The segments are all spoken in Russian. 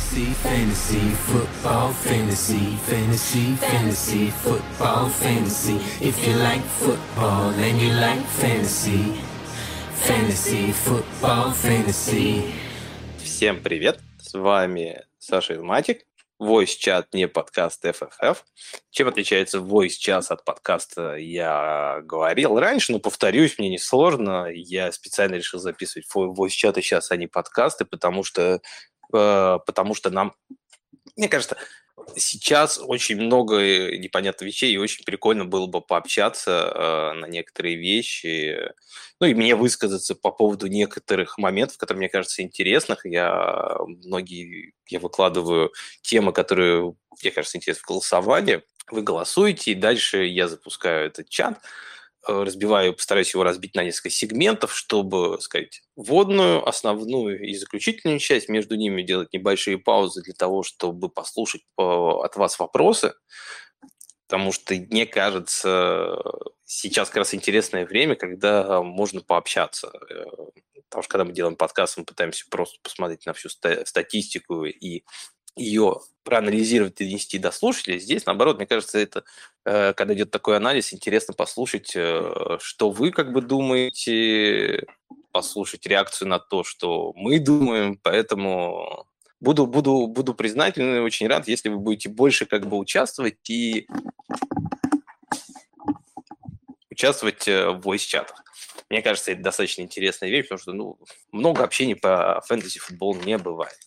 Fantasy, fantasy, football, fantasy, fantasy, fantasy, football, fantasy. If you like football and you like fantasy, fantasy, football, fantasy. Всем привет! С вами Саша Илматик. Voice чат не подкаст FFF. Чем отличается Voice час от подкаста, я говорил раньше, но повторюсь, мне несложно. Я специально решил записывать Voice чаты сейчас, а не подкасты, потому что, потому что нам, мне кажется, сейчас очень много непонятных вещей, и очень прикольно было бы пообщаться э, на некоторые вещи, ну и мне высказаться по поводу некоторых моментов, которые мне кажутся интересных. Я многие, я выкладываю темы, которые, мне кажется, интересны в голосовании. Вы голосуете, и дальше я запускаю этот чат, э, разбиваю, постараюсь его разбить на несколько сегментов, чтобы, сказать, вводную, основную и заключительную часть, между ними делать небольшие паузы для того, чтобы послушать э, от вас вопросы, потому что мне кажется, сейчас как раз интересное время, когда можно пообщаться. Э, потому что когда мы делаем подкаст, мы пытаемся просто посмотреть на всю статистику и ее проанализировать и донести до слушателей. Здесь, наоборот, мне кажется, это, э, когда идет такой анализ, интересно послушать, э, что вы как бы думаете, послушать реакцию на то, что мы думаем, поэтому буду, буду, буду признателен и очень рад, если вы будете больше как бы участвовать и участвовать э, в voice-чатах. Мне кажется, это достаточно интересная вещь, потому что ну, много общения по фэнтези-футболу не бывает.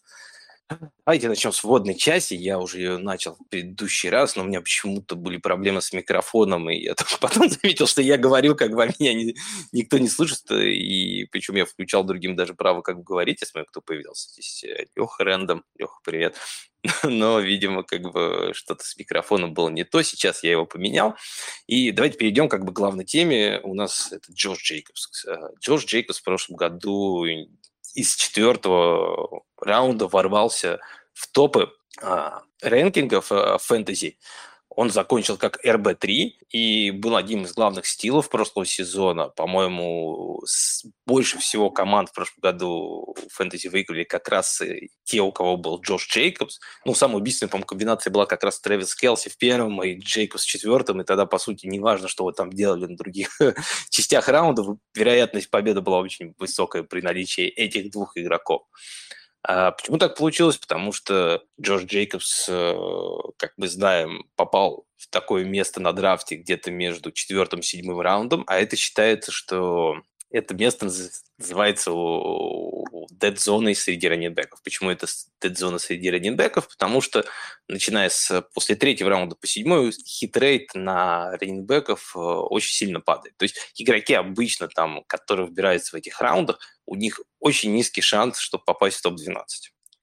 Давайте начнем с вводной части. Я уже ее начал в предыдущий раз, но у меня почему-то были проблемы с микрофоном, и я потом заметил, что я говорю, как бы меня не, никто не слышит, и причем я включал другим даже право как бы говорить, смотрю, кто появился здесь. Леха Рэндом. Леха, привет. Но, видимо, как бы что-то с микрофоном было не то. Сейчас я его поменял. И давайте перейдем как бы к главной теме. У нас это Джордж Джейкобс. Джордж Джейкобс в прошлом году из четвертого раунда ворвался в топы а, рэнкингов а, фэнтези. Он закончил как РБ-3 и был одним из главных стилов прошлого сезона. По-моему, больше всего команд в прошлом году фэнтези выиграли как раз те, у кого был Джош Джейкобс. Ну, самая убийственная, по-моему, комбинация была как раз Трэвис Келси в первом и Джейкобс в четвертом. И тогда, по сути, неважно, что вы там делали на других частях раунда, вероятность победы была очень высокая при наличии этих двух игроков. А почему так получилось? Потому что Джордж Джейкобс, э, как мы знаем, попал в такое место на драфте где-то между четвертым и седьмым раундом, а это считается, что это место называется dead зоной среди раненбеков. Почему это dead зона среди раненбеков? Потому что, начиная с после третьего раунда по седьмой, хитрейт на раненбеков э, очень сильно падает. То есть игроки обычно, там, которые выбираются в этих раундах, у них очень низкий шанс, чтобы попасть в топ-12.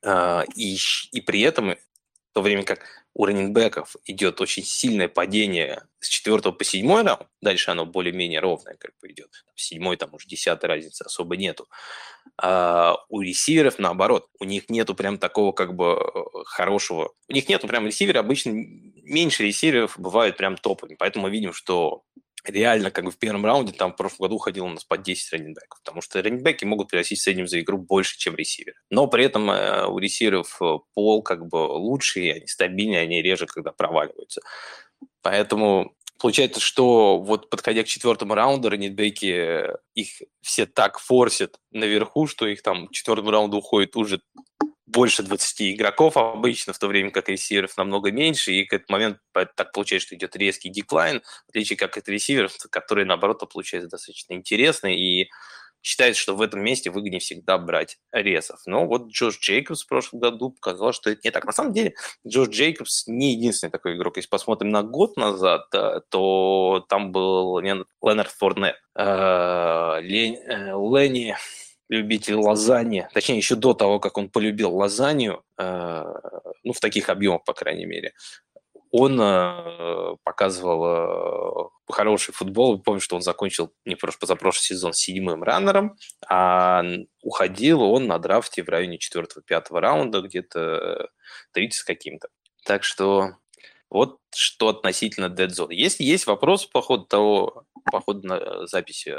А, и, и при этом, в то время как у раненбеков идет очень сильное падение с 4 по 7 раунд, дальше оно более-менее ровное как бы идет. С 7 там уже 10 разницы особо нету. А у ресиверов наоборот, у них нету прям такого как бы э, хорошего, у них нету прям ресивера, обычно меньше ресиверов бывают прям топовыми, поэтому мы видим, что реально как бы в первом раунде там в прошлом году ходил у нас по 10 раненбеков, потому что раненбеки могут приносить в среднем за игру больше, чем ресивер. Но при этом э, у ресиверов э, пол как бы лучше, они стабильнее, они реже, когда проваливаются. Поэтому получается, что вот подходя к четвертому раунду, раненбеки э, их все так форсят наверху, что их там к четвертому раунду уходит уже больше 20 игроков обычно, в то время как ресиверов намного меньше, и к этому момент так получается, что идет резкий деклайн, в отличие как от ресиверов, которые, наоборот, получается достаточно интересно, и считается, что в этом месте выгоднее всегда брать резов. Но вот Джош Джейкобс в прошлом году показал, что это не так. На самом деле, Джош Джейкобс не единственный такой игрок. Если посмотрим на год назад, то там был Ленард Форнет, э, э, Ленни любитель лазаньи, точнее, еще до того, как он полюбил лазанью, э, ну, в таких объемах, по крайней мере, он э, показывал э, хороший футбол. Помню, что он закончил не прош, позапрошлый сезон седьмым раннером, а уходил он на драфте в районе 4-5 раунда, где-то 30 с каким-то. Так что вот что относительно Dead Zone. Если есть вопрос по ходу того, по ходу на э, записи,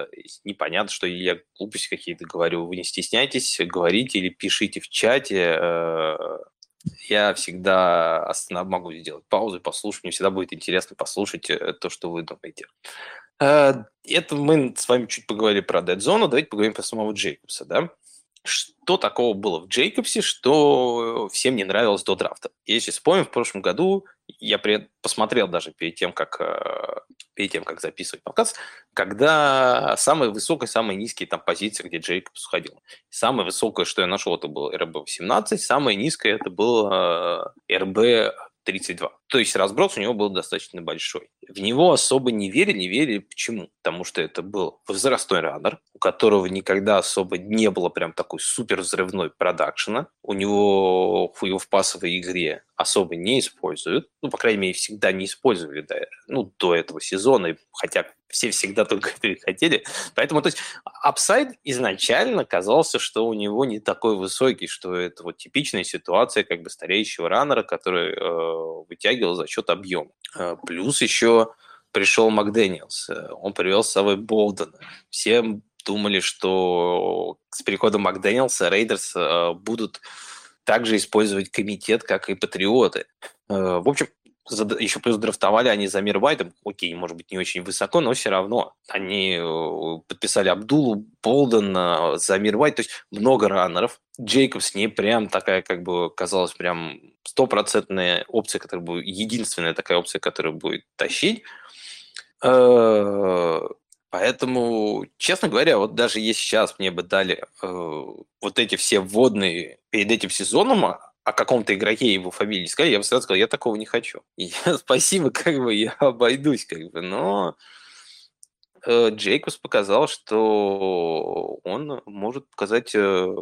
непонятно, что я глупости какие-то говорю, вы не стесняйтесь, говорите или пишите в чате. Э, я всегда могу сделать паузу послушать. Мне всегда будет интересно послушать э, то, что вы думаете. Э, это мы с вами чуть поговорили про Dead Zone, давайте поговорим про самого Джейкобса, да? Что такого было в Джейкобсе, что всем не нравилось до драфта? Если вспомним, в прошлом году я при... посмотрел даже перед тем, как, э, перед тем, как записывать подкаст, когда самые высокие, самые низкие там позиции, где Джейкобс уходил. Самое высокое, что я нашел, это было РБ-18, самое низкое это было РБ 32. То есть разброс у него был достаточно большой. В него особо не верили, не верили. Почему? Потому что это был возрастной раннер, у которого никогда особо не было прям такой супер взрывной продакшена. У него, его в пасовой игре особо не используют. Ну, по крайней мере, всегда не использовали да, ну, до этого сезона, хотя все всегда только это и хотели. Поэтому, то есть, upside изначально казался, что у него не такой высокий, что это вот типичная ситуация как бы стареющего runner а, который э, вытягивал за счет объема. Э, плюс еще пришел Макдэниелс, э, он привел с собой Болдена. Все думали, что с приходом Макдэниелса Raiders э, будут также использовать комитет, как и патриоты. Э, в общем, еще плюс драфтовали они за Мир Вайтом, окей, может быть, не очень высоко, но все равно. Они э, подписали Абдулу, Болден, за Мир Вайт, то есть много раннеров. Джейкобс не прям такая, как бы, казалось, прям стопроцентная опция, которая будет, единственная такая опция, которая будет тащить. Э, поэтому, честно говоря, вот даже если сейчас мне бы дали э, вот эти все вводные перед этим сезоном, а, о каком-то игроке его фамилии сказали, я бы сразу сказал, я такого не хочу. И спасибо, как бы я обойдусь, как бы, но э, Джейкобс показал, что он может показать, э,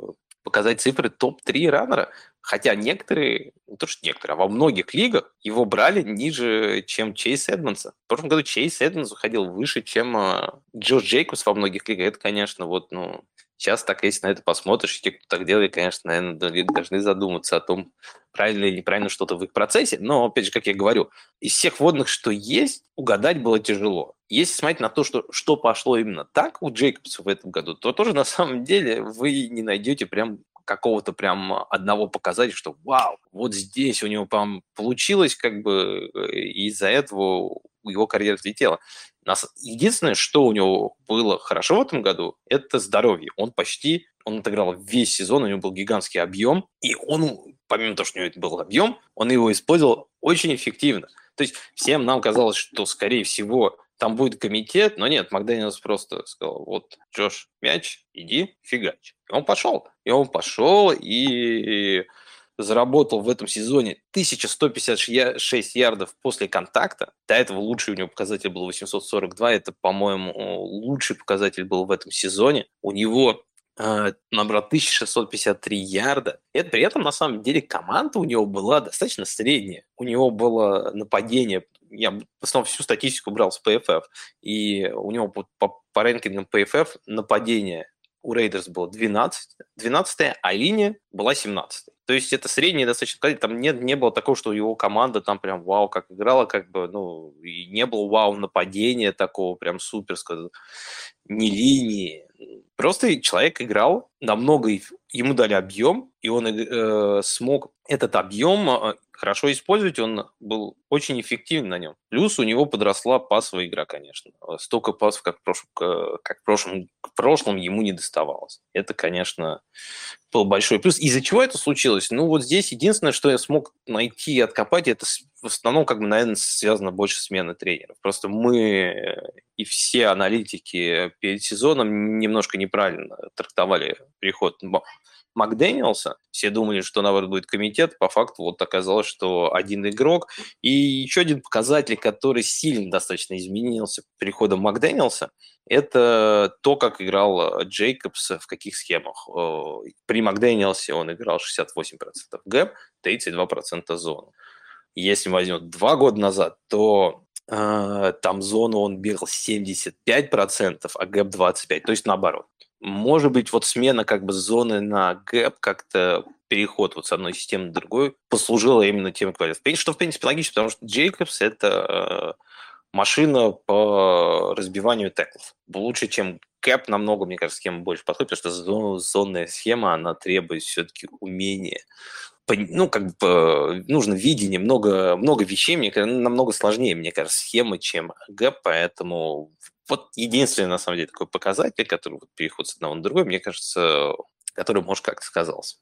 показать цифры топ-3 раннера. Хотя некоторые, не то что некоторые, а во многих лигах его брали ниже, чем Чейз Эдмонса. В прошлом году Чейз Эдмонс уходил выше, чем э, Джордж Джейкобс во многих лигах. Это, конечно, вот, ну, Сейчас так, если на это посмотришь, те, кто так делает, конечно, наверное, должны задуматься о том, правильно или неправильно что-то в их процессе. Но, опять же, как я говорю, из всех водных, что есть, угадать было тяжело. Если смотреть на то, что, что пошло именно так у Джейкобса в этом году, то тоже на самом деле вы не найдете прям какого-то прям одного показателя, что вау, вот здесь у него прям получилось, как бы из-за этого его карьера взлетела. Единственное, что у него было хорошо в этом году, это здоровье. Он почти, он отыграл весь сезон, у него был гигантский объем, и он, помимо того, что у него это был объем, он его использовал очень эффективно. То есть всем нам казалось, что, скорее всего, там будет комитет, но нет, Макдэниелс просто сказал, вот, Джош, мяч, иди, фигач. И он пошел. И он пошел, и заработал в этом сезоне 1156 ярдов после контакта. До этого лучший у него показатель был 842. Это, по-моему, лучший показатель был в этом сезоне. У него э, набрал 1653 ярда. Это при этом, на самом деле, команда у него была достаточно средняя. У него было нападение я в основном всю статистику брал с PFF, и у него по, по, по ranking ам PFF нападение у Raiders было 12, 12 а линия была 17. То есть это средний достаточно Там нет, не было такого, что его команда там прям вау как играла, как бы, ну, и не было вау нападения такого прям суперского, не линии. Просто человек играл намного, ему дали объем, и он э, смог этот объем э, хорошо использовать, он был очень эффективен на нем. Плюс у него подросла пасовая игра, конечно. Столько пасов, как в прошлом, как в прошлом, в прошлом ему не доставалось. Это, конечно, был большой плюс. Из-за чего это случилось? Ну, вот здесь единственное, что я смог найти и откопать, это в основном, как бы, наверное, связано больше с сменой тренеров. Просто мы и все аналитики перед сезоном немножко неправильно трактовали переход Макдэниелса. Все думали, что, наоборот, будет комитет. По факту вот оказалось, что один игрок. И еще один показатель, который сильно достаточно изменился переходом Макдэниелса, это то, как играл Джейкобс в каких схемах. При Макдэниелсе он играл 68% gap, 32% зону. Если возьмем два года назад, то э, там зону он бегал 75%, а gap 25%, то есть наоборот. Может быть, вот смена как бы зоны на gap как-то переход вот с одной системы на другую послужила именно тем, что в принципе логично, потому что Джейкобс это э, машина по разбиванию теклов. Лучше, чем Кэп намного, мне кажется, схема больше подходит, потому что зон, зонная схема, она требует все-таки умения ну, как бы нужно видение, много, много вещей, мне кажется, намного сложнее, мне кажется, схемы, чем ГЭП, поэтому вот единственный, на самом деле, такой показатель, который вот переход с одного на другой, мне кажется, который, может, как-то сказался.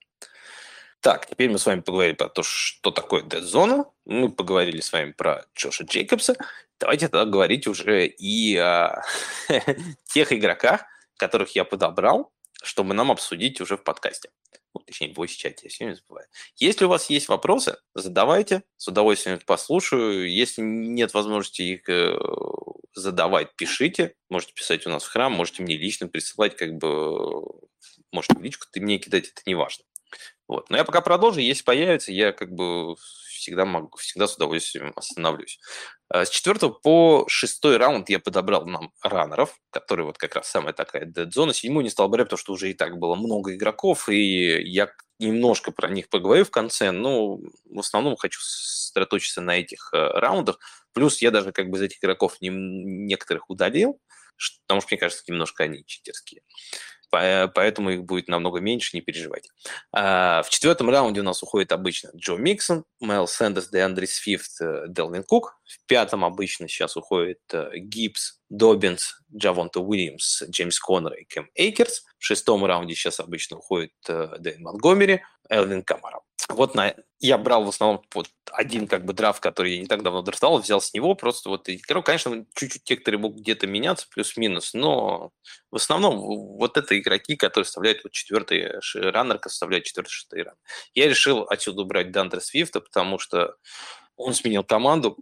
Так, теперь мы с вами поговорили про то, что такое дед-зона. Мы поговорили с вами про Джоша Джейкобса. Давайте тогда говорить уже и о тех игроках, которых я подобрал, чтобы нам обсудить уже в подкасте. Ну, точнее, в voice-чате, я сегодня забываю. Если у вас есть вопросы, задавайте, с удовольствием послушаю. Если нет возможности их э, задавать, пишите. Можете писать у нас в храм, можете мне лично присылать, как бы, можете в личку, ты мне кидать, это не важно. Вот. Но я пока продолжу, если появится, я как бы всегда могу, всегда с удовольствием остановлюсь. А, с четвертого по шестой раунд я подобрал нам раннеров, которые вот как раз самая такая дед-зона. Седьмую не стал брать, потому что уже и так было много игроков, и я немножко про них поговорю в конце, но в основном хочу сосредоточиться на этих э, раундах. Плюс я даже как бы из этих игроков не, некоторых удалил, потому что, мне кажется, немножко они читерские поэтому их будет намного меньше, не переживайте. А, в четвертом раунде у нас уходит обычно Джо Миксон, Майлс Сэндерс, Деандре Свифт, э, Делвин Кук. В пятом обычно сейчас уходит э, Гибс, Добинс, Джавонта Уильямс, Джеймс Коннор и Кэм Эйкерс. В шестом раунде сейчас обычно уходит э, Дэвид Монтгомери, Элвин Камара. Вот на... я брал в основном вот один как бы драфт, который я не так давно драфтовал, взял с него просто вот игрок. Конечно, чуть-чуть некоторые могут где-то меняться, плюс-минус, но в основном вот это игроки, которые составляют вот четвертый раннер, составляет четвертый, шестый ран. Я решил отсюда убрать Дандре Свифта, потому что он сменил команду,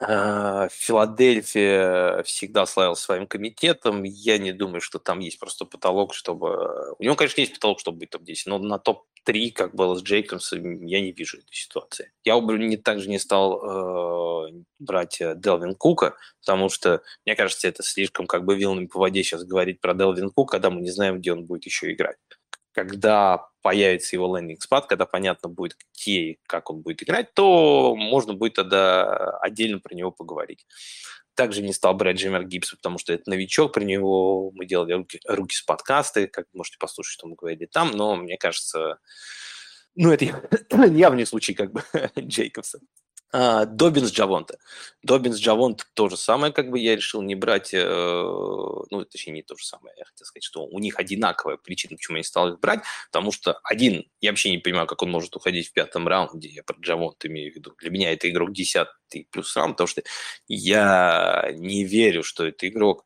Филадельфия всегда славился своим комитетом. Я не думаю, что там есть просто потолок, чтобы... У него, конечно, есть потолок, чтобы быть топ-10, но на топ-3, как было с Джейкобсом, я не вижу этой ситуации. Я бы не, также не стал э, брать Делвин Кука, потому что, мне кажется, это слишком как бы вилами по воде сейчас говорить про Делвин Кука, когда мы не знаем, где он будет еще играть когда появится его лендинг спад, когда понятно будет, где и как он будет играть, то можно будет тогда отдельно про него поговорить. Также не стал брать Джиммер Гибса, потому что это новичок, про него мы делали руки, руки с подкасты, как можете послушать, что мы говорили там, но мне кажется, ну, это явный случай как бы Джейкобса. А, Добинс Джавонте. Добинс Джавонте то же самое, как бы я решил не брать, э, ну, точнее, не то же самое, я хотел сказать, что у них одинаковая причина, почему я не стал их брать, потому что один, я вообще не понимаю, как он может уходить в пятом раунде, я про Джавонте имею в виду, для меня это игрок десятый плюс раунд, потому что я не верю, что это игрок,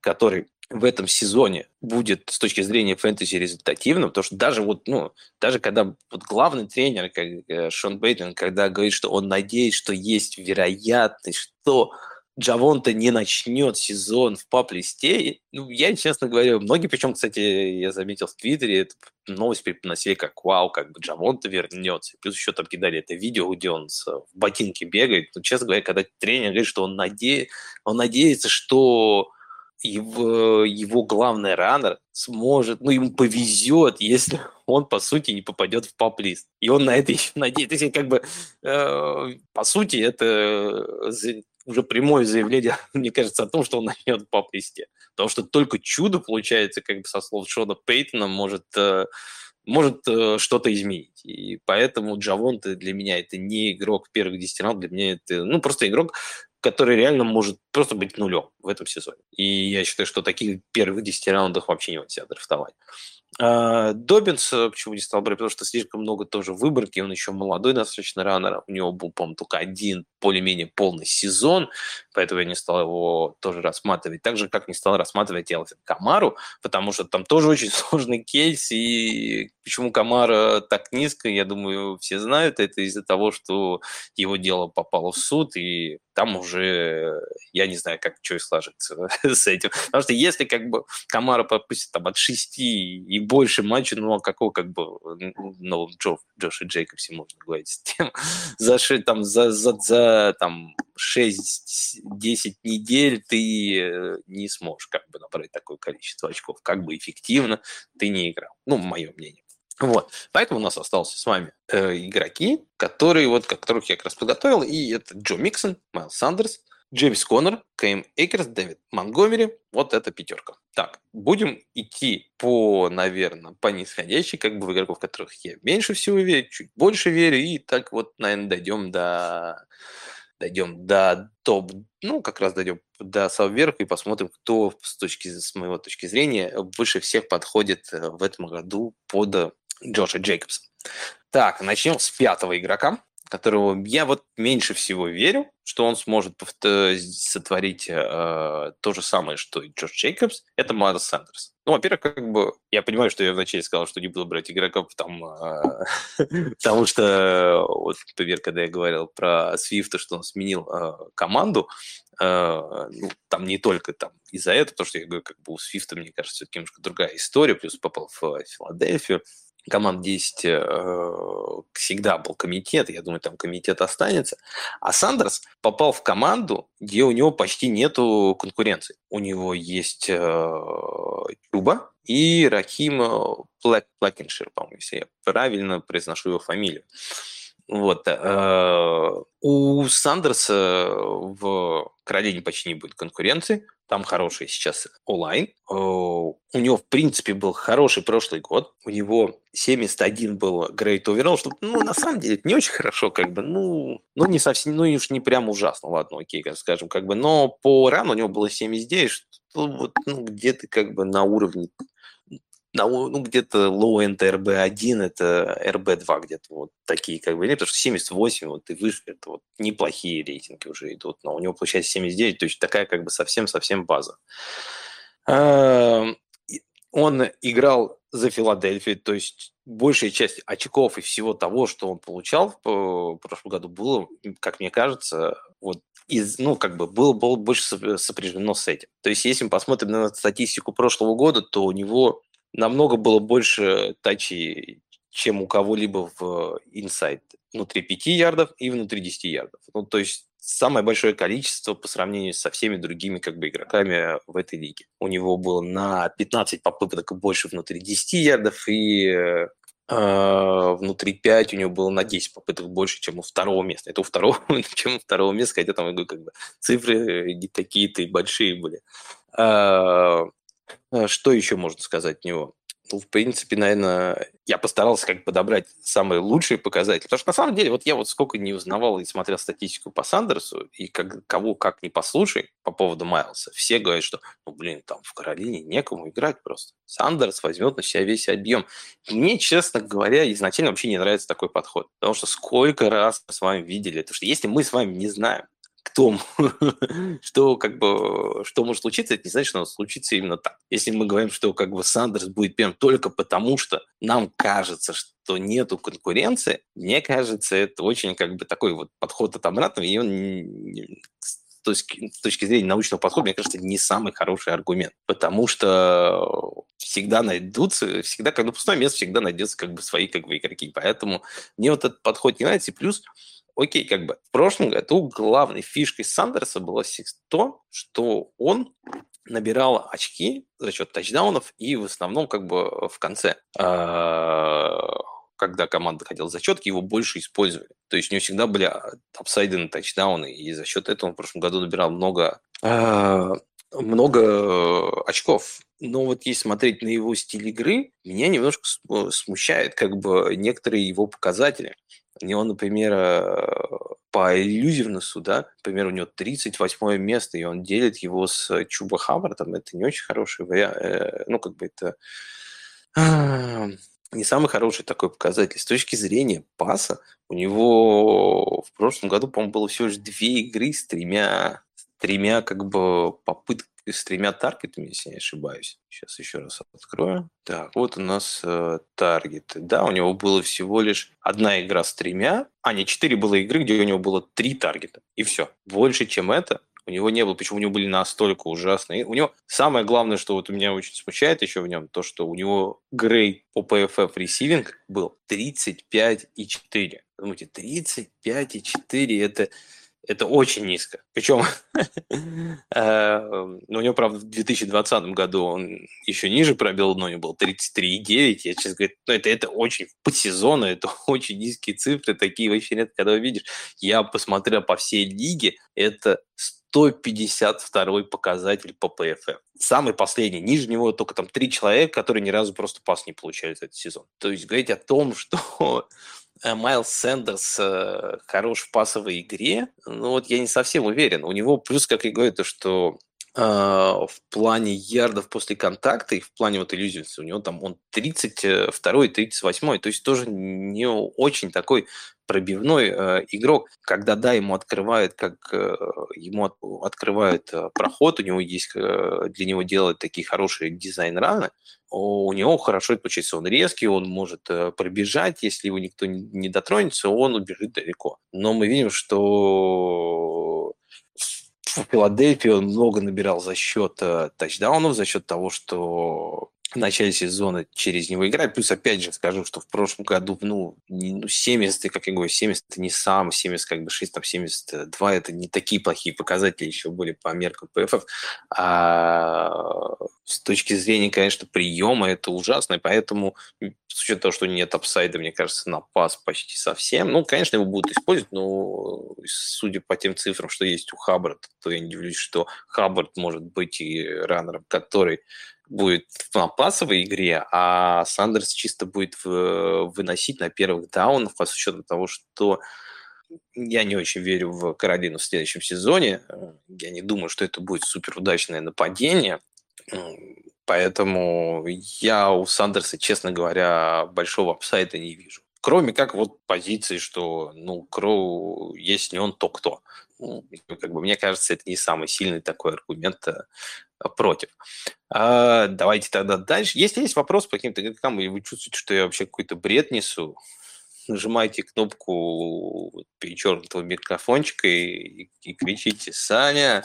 который в этом сезоне будет с точки зрения фэнтези результативным, потому что даже вот, ну, даже когда вот главный тренер, как э, Шон Бейтон, когда говорит, что он надеется, что есть вероятность, что Джавонта не начнет сезон в пап-листе, ну, я, честно говоря, многие, причем, кстати, я заметил в Твиттере, эту новость преподносили как вау, как бы Джавонта вернется. Плюс еще там кидали это видео, где он в ботинке бегает. Ну, честно говоря, когда тренер говорит, что он, наде... он надеется, что его, его главный раннер сможет, ну, ему повезет, если он, по сути, не попадет в поп-лист. И он на это еще надеется. То как бы, э, по сути, это уже прямое заявление, мне кажется, о том, что он начнет в поп-листе. Потому что только чудо, получается, как бы со слов Шона Пейтона, может, э, может э, что-то изменить. И поэтому Джавонте для меня это не игрок первых 10 раундов, для меня это, ну, просто игрок, который реально может просто быть нулем в этом сезоне. И я считаю, что таких первых 10 раундах вообще нельзя драфтовать. А, Добинс э, почему не стал брать? Потому что слишком много тоже выборки, он еще молодой достаточно раннер, у него был, по-моему, только один более-менее полный сезон, поэтому я не стал его тоже рассматривать. Так же, как не стал рассматривать Элфин Камару, потому что там тоже очень сложный кейс, и почему Камара так низко, я думаю, все знают, это из-за того, что его дело попало в суд, и там уже я не знаю, как что и сложится с этим. Потому что если как бы Камара пропустит там от 6 и больше матчей, ну а какого как бы ну, Джо, Джош и Джейкобсе можно говорить с тем, за, там, за, за, за там 6-10 недель ты э, не сможешь как бы набрать такое количество очков, как бы эффективно ты не играл. Ну, мое мнение. Вот. Поэтому у нас остался с вами э, игроки, которые, вот, которых я как раз подготовил, и это Джо Миксон, Майл Сандерс, Джеймс Коннор, Кейм Экерс, Дэвид Монгомери. Вот это пятерка. Так, будем идти по, наверное, по нисходящей, как бы в игроков, в которых я меньше всего верю, чуть больше верю, и так вот, наверное, дойдем до дойдем до топ, ну, как раз дойдем до самого верха и посмотрим, кто с точки, с моего точки зрения выше всех подходит э, в этом году под Джоша Джейкобса. Так, начнем с пятого игрока которого я вот меньше всего верю, что он сможет сотворить э, то же самое, что и Джош Джейкобс, это Майлз Сандерс. Ну, во-первых, как бы, я понимаю, что я вначале сказал, что не буду брать игроков, там, э, потому что, вот, например, когда я говорил про Свифта, что он сменил э, команду, э, ну, там не только там из-за этого, потому что я говорю, как бы у Свифта, мне кажется, все-таки немножко другая история, плюс попал в Филадельфию, команд 10 э, всегда был комитет, я думаю, там комитет останется. А Сандерс попал в команду, где у него почти нету конкуренции. У него есть э, Чуба и Рахим Плэк, Плэкеншир, по-моему, если я правильно произношу его фамилию. Вот. Э, у Сандерса в Каролине почти не будет конкуренции. Там хороший сейчас онлайн. Э, у него, в принципе, был хороший прошлый год. У него 71 был Great Overall, что, ну, на самом деле, не очень хорошо, как бы, ну, ну, не совсем, ну, уж не прям ужасно, ладно, окей, скажем, как бы, но по рану у него было 79, что вот, ну, где-то как бы на уровне ну, где-то low-end RB1, это RB2 где-то вот такие как бы, потому что 78 вот и выше, это вот неплохие рейтинги уже идут, но у него получается 79, то есть такая как бы совсем-совсем база. Эм, он играл за Филадельфию, то есть большая часть очков и всего того, что он получал в прошлом году, было, как мне кажется, вот из, ну, как бы было, было больше сопряжено с этим. То есть, если мы посмотрим на статистику прошлого года, то у него намного было больше тачей, чем у кого-либо в инсайд внутри 5 ярдов и внутри 10 ярдов. Ну, то есть самое большое количество по сравнению со всеми другими как бы игроками в этой лиге. У него было на 15 попыток больше внутри 10 ярдов и э, внутри 5 у него было на 10 попыток больше, чем у второго места. Это у второго, чем у второго места, хотя там как бы, цифры не такие-то и большие были. А, а что еще можно сказать от него? Ну, в принципе, наверное, я постарался как подобрать самые лучшие показатели. Потому что на самом деле, вот я вот сколько не узнавал и смотрел статистику по Сандерсу, и как, кого как не послушай по поводу Майлса, все говорят, что, ну, блин, там в Каролине некому играть просто. Сандерс возьмет на себя весь объем. Мне, честно говоря, изначально вообще не нравится такой подход. Потому что сколько раз мы с вами видели, то что если мы с вами не знаем, кто, что как бы, что может случиться, это не значит, что случится именно так. Если мы говорим, что как бы Сандерс будет первым только потому, что нам кажется, что нету конкуренции, мне кажется, это очень как бы такой вот подход от обратного, и он с точки, с точки зрения научного подхода, мне кажется, не самый хороший аргумент, потому что всегда найдутся, всегда, как на пустое место, всегда найдется как бы свои как бы игроки. Поэтому мне вот этот подход не нравится. И плюс окей, как бы в прошлом году главной фишкой Сандерса было то, что он набирал очки за счет тачдаунов и в основном как бы в конце а, когда команда хотела зачетки, его больше использовали. То есть у него всегда были апсайды на тачдауны, и за счет этого он в прошлом году набирал много, а, много очков. Но вот если смотреть на его стиль игры, меня немножко смущает как бы некоторые его показатели. У него, например, э, по иллюзивнесу, да, например, у него 38 место, и он делит его с Чуба Хаббартом, это не очень хороший вариант, э, ну, как бы это не самый хороший такой показатель. С точки зрения паса, у него в прошлом году, по-моему, было всего лишь две игры с тремя, с тремя как бы попытками с тремя таргетами, если не ошибаюсь. Сейчас еще раз открою. Так, вот у нас э, таргеты. Да, у него было всего лишь одна игра с тремя, а не четыре было игры, где у него было три таргета. И все. Больше, чем это, у него не было, почему у него были настолько ужасные. У него самое главное, что вот меня очень смущает еще в нем, то, что у него грей по PFF ресивинг был 35,4. Думаете, 35,4 это это очень низко. Причем э, ну, у него, правда, в 2020 году он еще ниже пробил, но у него был 33,9. Я сейчас говорю, ну, это, это очень по сезону, это очень низкие цифры, такие вообще нет, когда увидишь. Я посмотрел по всей лиге, это 152 показатель по ПФФ. Самый последний, ниже него только там три человека, которые ни разу просто пас не получали за этот сезон. То есть говорить о том, что Майлз Сэндерс э, хорош в пасовой игре, ну вот я не совсем уверен. У него плюс, как я говорю, то, что в плане ярдов после контакта и в плане вот иллюзии у него там он 32 38 то есть тоже не очень такой пробивной э, игрок, когда да, ему открывают, как э, ему от, открывают э, проход, у него есть э, для него делают такие хорошие дизайн раны, у него хорошо это получается, он резкий, он может э, пробежать, если его никто не, не дотронется, он убежит далеко. Но мы видим, что в Филадельфии он много набирал за счет э, тачдаунов, за счет того, что в начале сезона через него играть. Плюс, опять же, скажу, что в прошлом году, ну, не, ну 70, как я говорю, 70 это не сам, 70 как бы 6, там 72 это не такие плохие показатели еще были по меркам ПФФ. А с точки зрения, конечно, приема это ужасно, и поэтому с учетом того, что нет апсайда, мне кажется, на пас почти совсем. Ну, конечно, его будут использовать, но судя по тем цифрам, что есть у Хаббарда, то я не удивлюсь, что Хаббард может быть и раннером, который будет в пасовой игре, а Сандерс чисто будет выносить на первых даунах, с учетом того, что я не очень верю в Каролину в следующем сезоне. Я не думаю, что это будет супер удачное нападение. Поэтому я у Сандерса, честно говоря, большого апсайда не вижу. Кроме как вот позиции, что, ну, Кроу, если не он, то кто? Ну, как бы, мне кажется, это не самый сильный такой аргумент э, против. А, давайте тогда дальше. Если есть вопрос по каким-то игрокам, и вы чувствуете, что я вообще какой-то бред несу, нажимайте кнопку перечеркнутого микрофончика и, и, и кричите «Саня,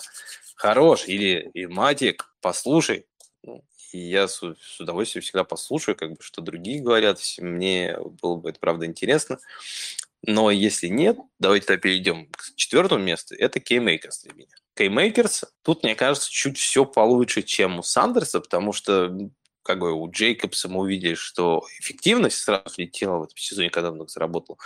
хорош!» или «Илматик, послушай!» ну, И я с, с удовольствием всегда послушаю, как бы, что другие говорят. Мне было бы это, правда, интересно. Но если нет, давайте тогда перейдем к четвертому месту. Это Кэм Эйкерс для меня. Кэм Эйкерс, тут, мне кажется, чуть все получше, чем у Сандерса, потому что как бы у Джейкобса мы увидели, что эффективность сразу летела в этом сезоне, когда он заработал.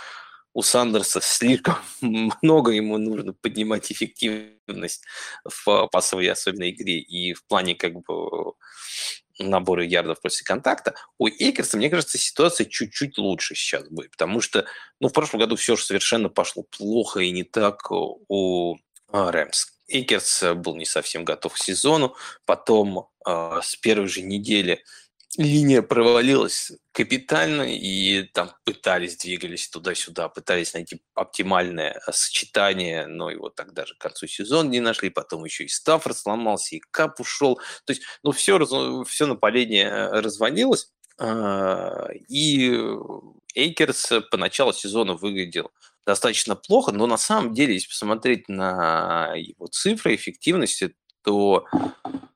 У Сандерса слишком много ему нужно поднимать эффективность в пасовой особенной игре и в плане как бы набора ярдов после контакта. У Экерса, мне кажется, ситуация чуть-чуть лучше сейчас будет, потому что ну, в прошлом году все же совершенно пошло плохо и не так у а, Рэмс. Экерс был не совсем готов к сезону, потом э, с первой же недели линия провалилась капитально, и там пытались, двигались туда-сюда, пытались найти оптимальное сочетание, но его так даже к концу сезона не нашли, потом еще и Стаффорд сломался, и Кап ушел. То есть, ну, все, все нападение э, развалилось, а, и Эйкерс по началу сезона выглядел достаточно плохо, но на самом деле, если посмотреть на его цифры эффективности, то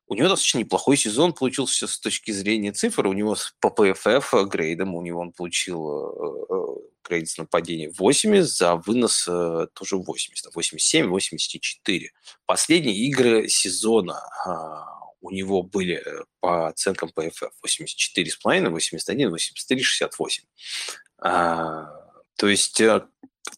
у него достаточно неплохой сезон получился с точки зрения цифр. У него по ПФФ грейдом, у него он получил э, э, грейд с нападения 80, за вынос э, тоже 80, 87, 84. Последние игры сезона а, у него были по оценкам ПФФ 84,5, 81, 83, 68. А, то есть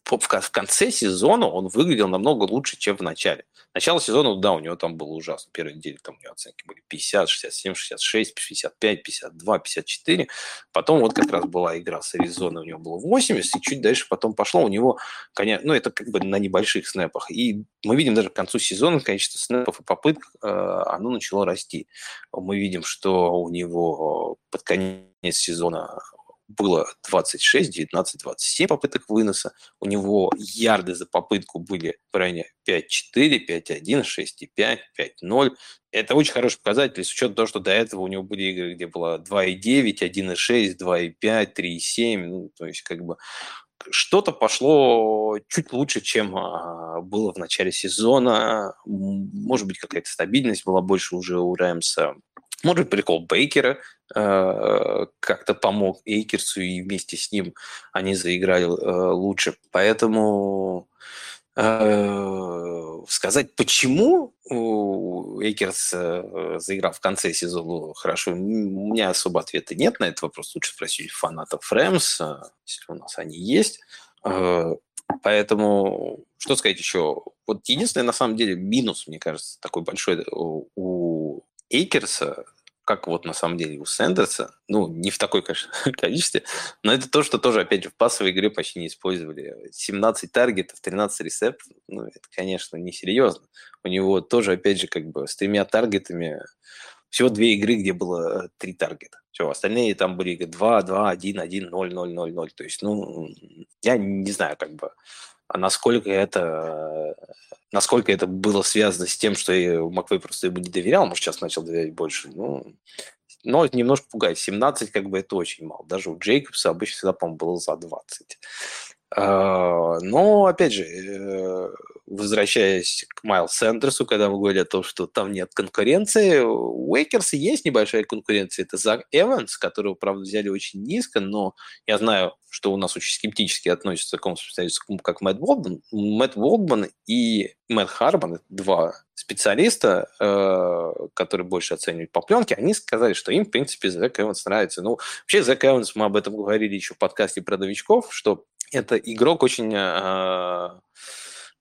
в конце сезона он выглядел намного лучше, чем в начале. Начало сезона, да, у него там было ужасно. Первой неделе там у него оценки были 50, 67, 66, 55, 52, 54. Потом вот как раз была игра с Аризоной, у него было 80, и чуть дальше потом пошло у него, конечно, ну, это как бы на небольших снэпах. И мы видим даже к концу сезона количество снэпов и попыток, э, оно начало расти. Мы видим, что у него под конец сезона было 26, 19, 27 попыток выноса. У него ярды за попытку были в районе 5-4, 5-1, 6-5, 5-0. Это очень хороший показатель, с учетом того, что до этого у него были игры, где было 2,9, 1,6, 2,5, 3,7. Ну, то есть как бы что-то пошло чуть лучше, чем а, было в начале сезона. Может быть, какая-то стабильность была больше уже у Рэмса. Может прикол Бейкера э, как-то помог Эйкерсу, и вместе с ним они заиграли э, лучше. Поэтому э, сказать, почему Эйкерс э, заиграл в конце сезона хорошо, у меня особо ответа нет на этот вопрос. Лучше спросить фанатов Рэмс, если у нас они есть. Э, Поэтому, что сказать еще? Вот единственный, на самом деле, минус, мне кажется, такой большой у Эйкерса, как вот на самом деле у Сэндерса, ну, не в такой, конечно, количестве, но это то, что тоже, опять же, в пасовой игре почти не использовали. 17 таргетов, 13 ресептов, ну, это, конечно, несерьезно. У него тоже, опять же, как бы с тремя таргетами, всего две игры, где было э, три таргета. Все, остальные там были 2, 2, 1, 1, 0, 0, 0, 0. То есть, ну, я не знаю, как бы, а насколько это насколько это было связано с тем, что Маквей просто ему не доверял, может, сейчас начал доверять больше. Ну, но это немножко пугает. 17 как бы это очень мало. Даже у Джейкобса обычно всегда, по-моему, было за 20. А, но, опять же, э, возвращаясь к Майлз Сендерсу, когда мы говорили о том, что там нет конкуренции, у Уэйкерса есть небольшая конкуренция. Это Зак Эванс, которого, правда, взяли очень низко, но я знаю, что у нас очень скептически относятся к такому специалисту, как Мэтт Волдман. Мэтт Волдман и Мэтт Харбан, два специалиста, э, которые больше оценивают по пленке, они сказали, что им, в принципе, Зак Эванс нравится. Ну, вообще, Зак Эванс, мы об этом говорили еще в подкасте про новичков, что это игрок очень, э,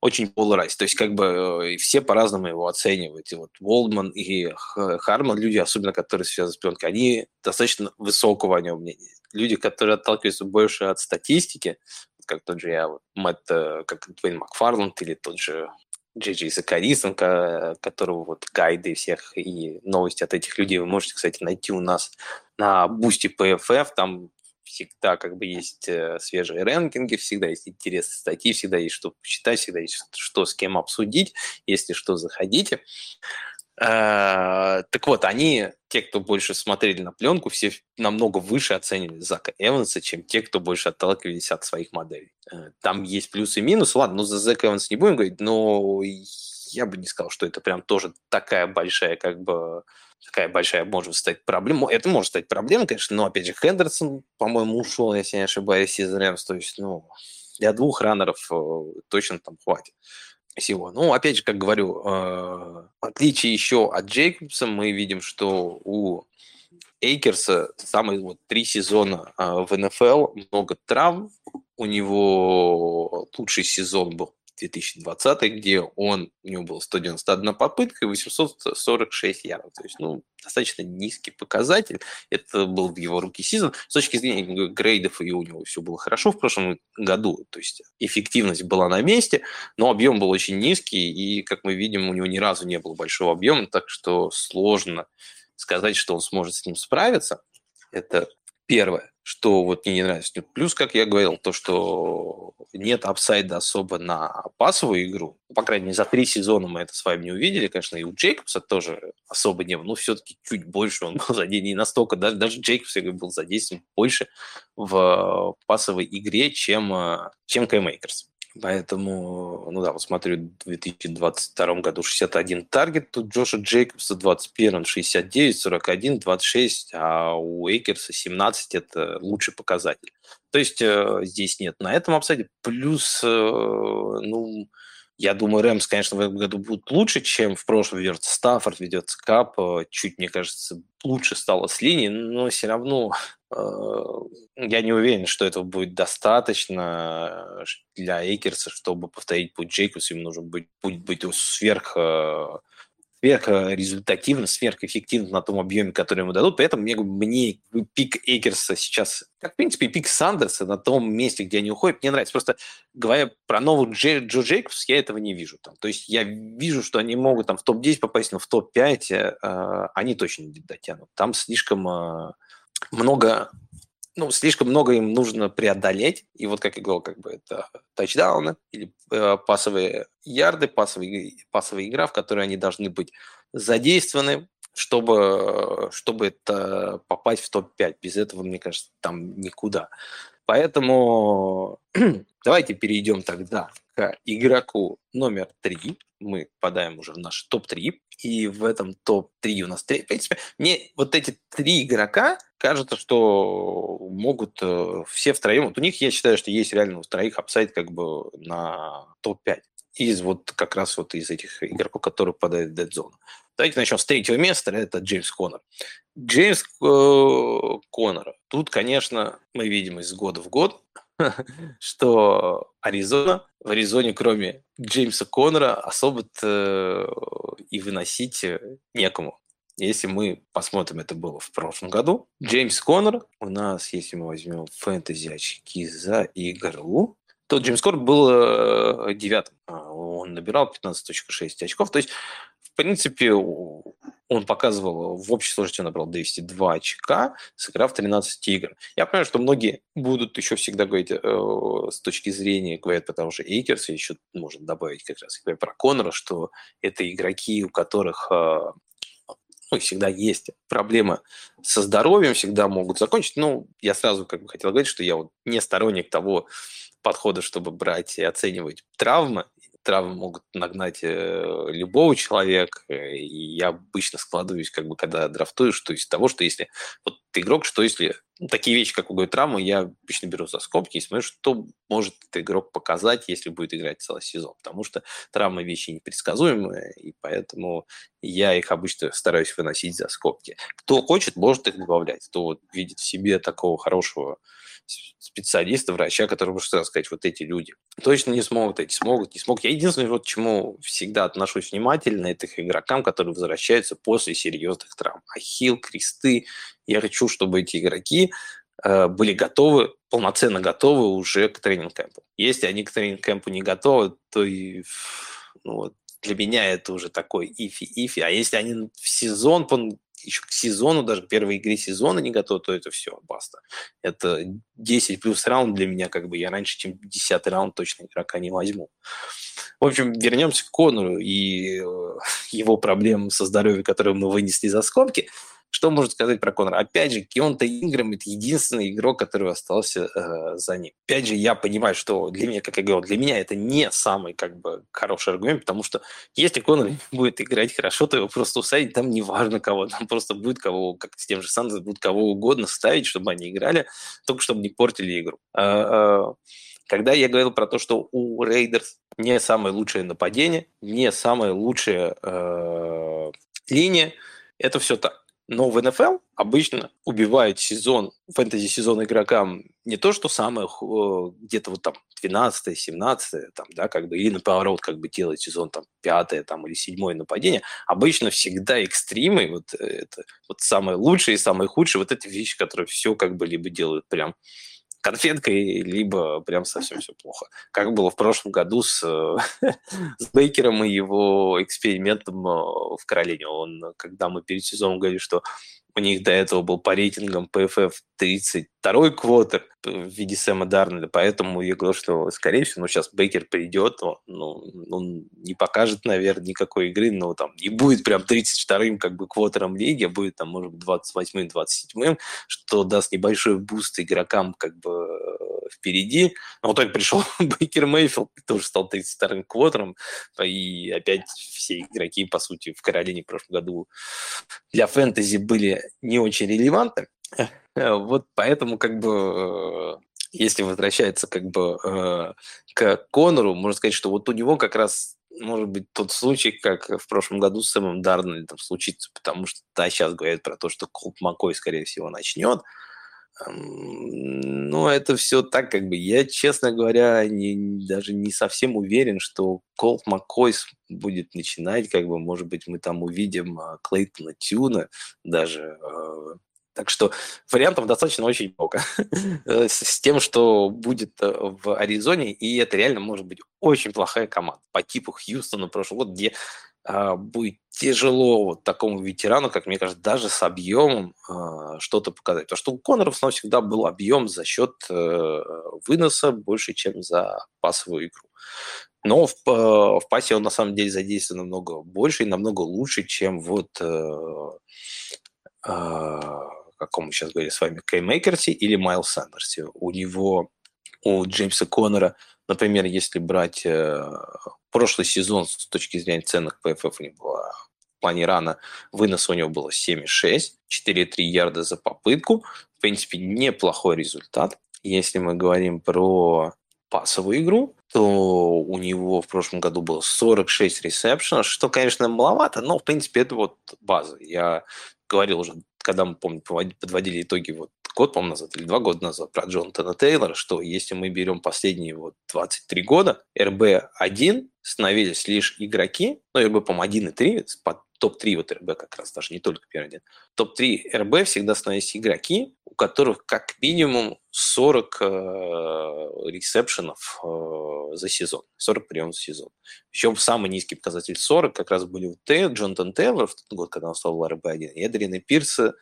очень полурайс. То есть как бы э, все по-разному его оценивают. И вот Волдман и Харман, люди, особенно которые связаны с пленкой, они достаточно высокого о нем мнения. Люди, которые отталкиваются больше от статистики, как тот же я, Мэтт, э, как Дуэйн Макфарланд или тот же Джей Закарисон, которого вот гайды всех и новости от этих людей вы можете, кстати, найти у нас на Boosty PFF, там всегда как бы есть э, свежие ranking и, всегда есть интересные статьи, всегда есть что почитать, всегда есть что с кем обсудить. Если что, заходите. Э, так вот, они, те, кто больше смотрели на пленку, все намного выше оценили Зака Эванса, чем те, кто больше отталкивались от своих моделей. Э, там есть плюсы и минусы. Ладно, ну за Зака Эванса не будем говорить, но я бы не сказал, что это прям тоже такая большая как бы такая большая может стать проблема. Это может стать проблемой, конечно, но, опять же, Хендерсон, по-моему, ушел, если не ошибаюсь, из Рэмс. То есть, ну, для двух раннеров э, точно там хватит всего. Ну, опять же, как говорю, э, в отличие еще от Джейкобса, мы видим, что у Эйкерса самые вот три сезона э, в НФЛ, много травм, у него лучший сезон был 2020, где он, у него было 191 попытка и 846 ярдов. То есть, ну, достаточно низкий показатель. Это был в его руки сезон. С точки зрения грейдов и у него все было хорошо в прошлом году. То есть эффективность была на месте, но объем был очень низкий, и, как мы видим, у него ни разу не было большого объема, так что сложно сказать, что он сможет с ним справиться. Это первое, что вот мне не нравится. Ну, плюс, как я говорил, то, что нет upside а особо на пасовую игру. По крайней мере, за три сезона мы это с вами не увидели. Конечно, и у Джейкобса тоже особо не было. Но все-таки чуть больше он был задействован. Не настолько. Даже, даже Джейкобс, я говорю, был задействован больше в пасовой игре, чем, чем Кэм Эйкерс. Поэтому, ну да, вот смотрю, в 2022 году 61 target у Джоша Джейкобса, в 2021 69, 41, 26, а у Эйкерса 17 – это лучший показатель. То есть э, здесь нет на этом апсайде. Плюс, э, ну, я думаю, Рэмс, конечно, в этом году будут лучше, чем в прошлом ведется Стаффорд, ведется Кап. Э, чуть, мне кажется, лучше стало с линии, но все равно э, я не уверен, что этого будет достаточно э, для Эйкерса, чтобы повторить путь Джейкобса. Ему нужно быть, будет быть сверх сверхрезультативно, сверхэффективно на том объеме, который ему дадут. Поэтому мне, мне пик Эйкерса сейчас, как, в принципе, пик Сандерса на том месте, где они уходят, мне нравится. Просто говоря про Джо, Джо Джейкобс, я этого не вижу. Там. То есть я вижу, что они могут там в топ-10 попасть, но в топ-5 э, они точно не дотянут. Там слишком э, много ну, слишком много им нужно преодолеть. И вот, как я говорил, как бы это тачдауны или э, пасовые ярды, пасовые, пасовая игра, в которой они должны быть задействованы, чтобы, чтобы это попасть в топ-5. Без этого, мне кажется, там никуда. Поэтому давайте перейдем тогда к игроку номер три. Мы попадаем уже в наш топ-3. И в этом топ-3 у нас... В принципе, мне вот эти три игрока кажется, что могут э, все втроем... Вот у них, я считаю, что есть реально у троих апсайд как бы на топ-5 из вот как раз вот из этих игроков, которые попадают в дедзону. Давайте начнем с третьего места, это Джеймс Коннор. Джеймс э, Коннор. Тут, конечно, мы видим из года в год что Аризона, в Аризоне кроме Джеймса Коннора особо и выносить некому. Если мы посмотрим, это было в прошлом году. Джеймс Коннор, у нас, если мы возьмем фэнтези очки за игру, то Джеймс Коннор был девятым. А, он набирал 15.6 очков. То есть в принципе, он показывал, в общей сложности он набрал 202 очка, сыграв 13 игр. Я понимаю, что многие будут еще всегда говорить э, с точки зрения, говорят, потому что Эйкерс еще может добавить как раз про Коннора, что это игроки, у которых э, ну, всегда есть проблемы со здоровьем, всегда могут закончить. Ну, я сразу как бы хотел говорить, что я вот не сторонник того подхода, чтобы брать и оценивать травмы травмы могут нагнать э, любого человека, и я обычно складываюсь, как бы, когда драфтуешь, то есть того, что если вот ты игрок, что если ну, такие вещи, как угодно травму, я обычно беру за скобки и смотрю, что может этот игрок показать, если будет играть целый сезон, потому что травмы вещи непредсказуемые, и поэтому я их обычно стараюсь выносить за скобки. Кто хочет, может их добавлять, кто вот видит в себе такого хорошего специалиста, врача, который может сказать, вот эти люди точно не смогут, эти смогут, не смогут. Я единственное, вот чему всегда отношусь внимательно, это к игрокам, которые возвращаются после серьезных травм. Ахилл, кресты. Я хочу, чтобы эти игроки э, были готовы, полноценно готовы уже к тренинг-кэмпу. Если они к тренинг-кэмпу не готовы, то и ну, вот, для меня это уже такой ифи-ифи. А если они в сезон еще к сезону, даже к первой игре сезона не готов, то это все, баста. Это 10 плюс раунд для меня, как бы я раньше, чем 10 раунд точно игрока не возьму. В общем, вернемся к Конору и э, его проблемам со здоровьем, которые мы вынесли за скобки. Что можно сказать про Конора? Опять же, Кионта Инграм – это единственный игрок, который остался э, за ним. Опять же, я понимаю, что для меня, как я говорил, для меня это не самый как бы хороший аргумент, потому что если Конор будет играть хорошо, то его просто усадить, там неважно кого, там просто будет кого, как с тем же Сандерс, будет кого угодно ставить, чтобы они играли, только чтобы не портили игру. А, а, когда я говорил про то, что у Raiders не самое лучшее нападение, не самая лучшая э, линия, это все так. Но в НФЛ обычно убивает сезон, фэнтези-сезон игрокам не то, что самое э, где-то вот там 12 17 там, да, как бы, или наоборот, как бы делает сезон там 5 там, или 7 нападение. Обычно всегда экстримы, вот это вот самое лучшее и самое худшее, вот эти вещи, которые все как бы либо делают прям конфеткой, либо прям совсем все плохо. Как было в прошлом году с, с Бейкером и его экспериментом э, в Каролине. Он, когда мы перед сезоном говорили, что у них до этого был по рейтингам PFF 32-й квотер в виде Сэма Дарнольда, поэтому я говорю, что, скорее всего, ну, сейчас Бейкер придет, он, ну, он не покажет, наверное, никакой игры, но там не будет прям 32-м как бы квотером лиги, а будет там, может быть, 28-м, 27-м, что даст небольшой boost игрокам как бы впереди. Но вот только пришел Бейкер Мейфилд, тоже стал 32-м квотером, и опять все игроки, по сути, в Каролине в прошлом году для фэнтези были не очень релевантны. Вот поэтому как бы э, если возвращается как бы э, к Конору, можно сказать, что вот у него как раз может быть тот случай, как в прошлом году с Сэмом Дарнольдом случится, потому что да, сейчас говорят про то, что Колт Маккой, скорее всего, начнет, ну, это все так, как бы. Я, честно говоря, не, даже не совсем уверен, что Колт Маккойс будет начинать, как бы, может быть, мы там увидим Клейтона Тюна даже. Так что вариантов достаточно очень много. Э, с тем, что будет э, в Аризоне, и это реально может быть очень плохая команда по типу Хьюстона прошлого года, где а, будет тяжело вот такому ветерану, как мне кажется, даже с объемом а, что-то показать. Потому что у Конноров снова всегда был объем за счет э, выноса больше, чем за пасовую игру. Но в, в пасе он на самом деле задействован намного больше и намного лучше, чем вот э, каком мы сейчас говорили с вами, Кей Мейкерси или Майл Сандерсе. У него, у Джеймса Коннора, например, если брать э, прошлый сезон с точки зрения ценных PFF у него в плане рана вынос у него было 7,6, 4,3 ярда за попытку. В принципе, неплохой результат. Если мы говорим про пасовую игру, то у него в прошлом году было 46 ресепшенов, что, конечно, маловато, но, в принципе, это вот база. Я говорил уже, когда мы, помню, подводили итоги вот год, по-моему, назад, или два года назад, про Джонатана Тейлора, что если мы берем последние вот 23 года, РБ-1 становились лишь игроки, ну, РБ, по-моему, 1 и 3, под топ-3 вот РБ как раз, даже не только первый один. Топ-3 РБ всегда становились игроки, у которых как минимум 40 э, ресепшенов э, за сезон, 40 приемов за сезон. Причем самый низкий показатель 40 как раз были у Тейл, Джонатан Тейлор в тот год, когда он стал в РБ-1, и Эдрин и Пирса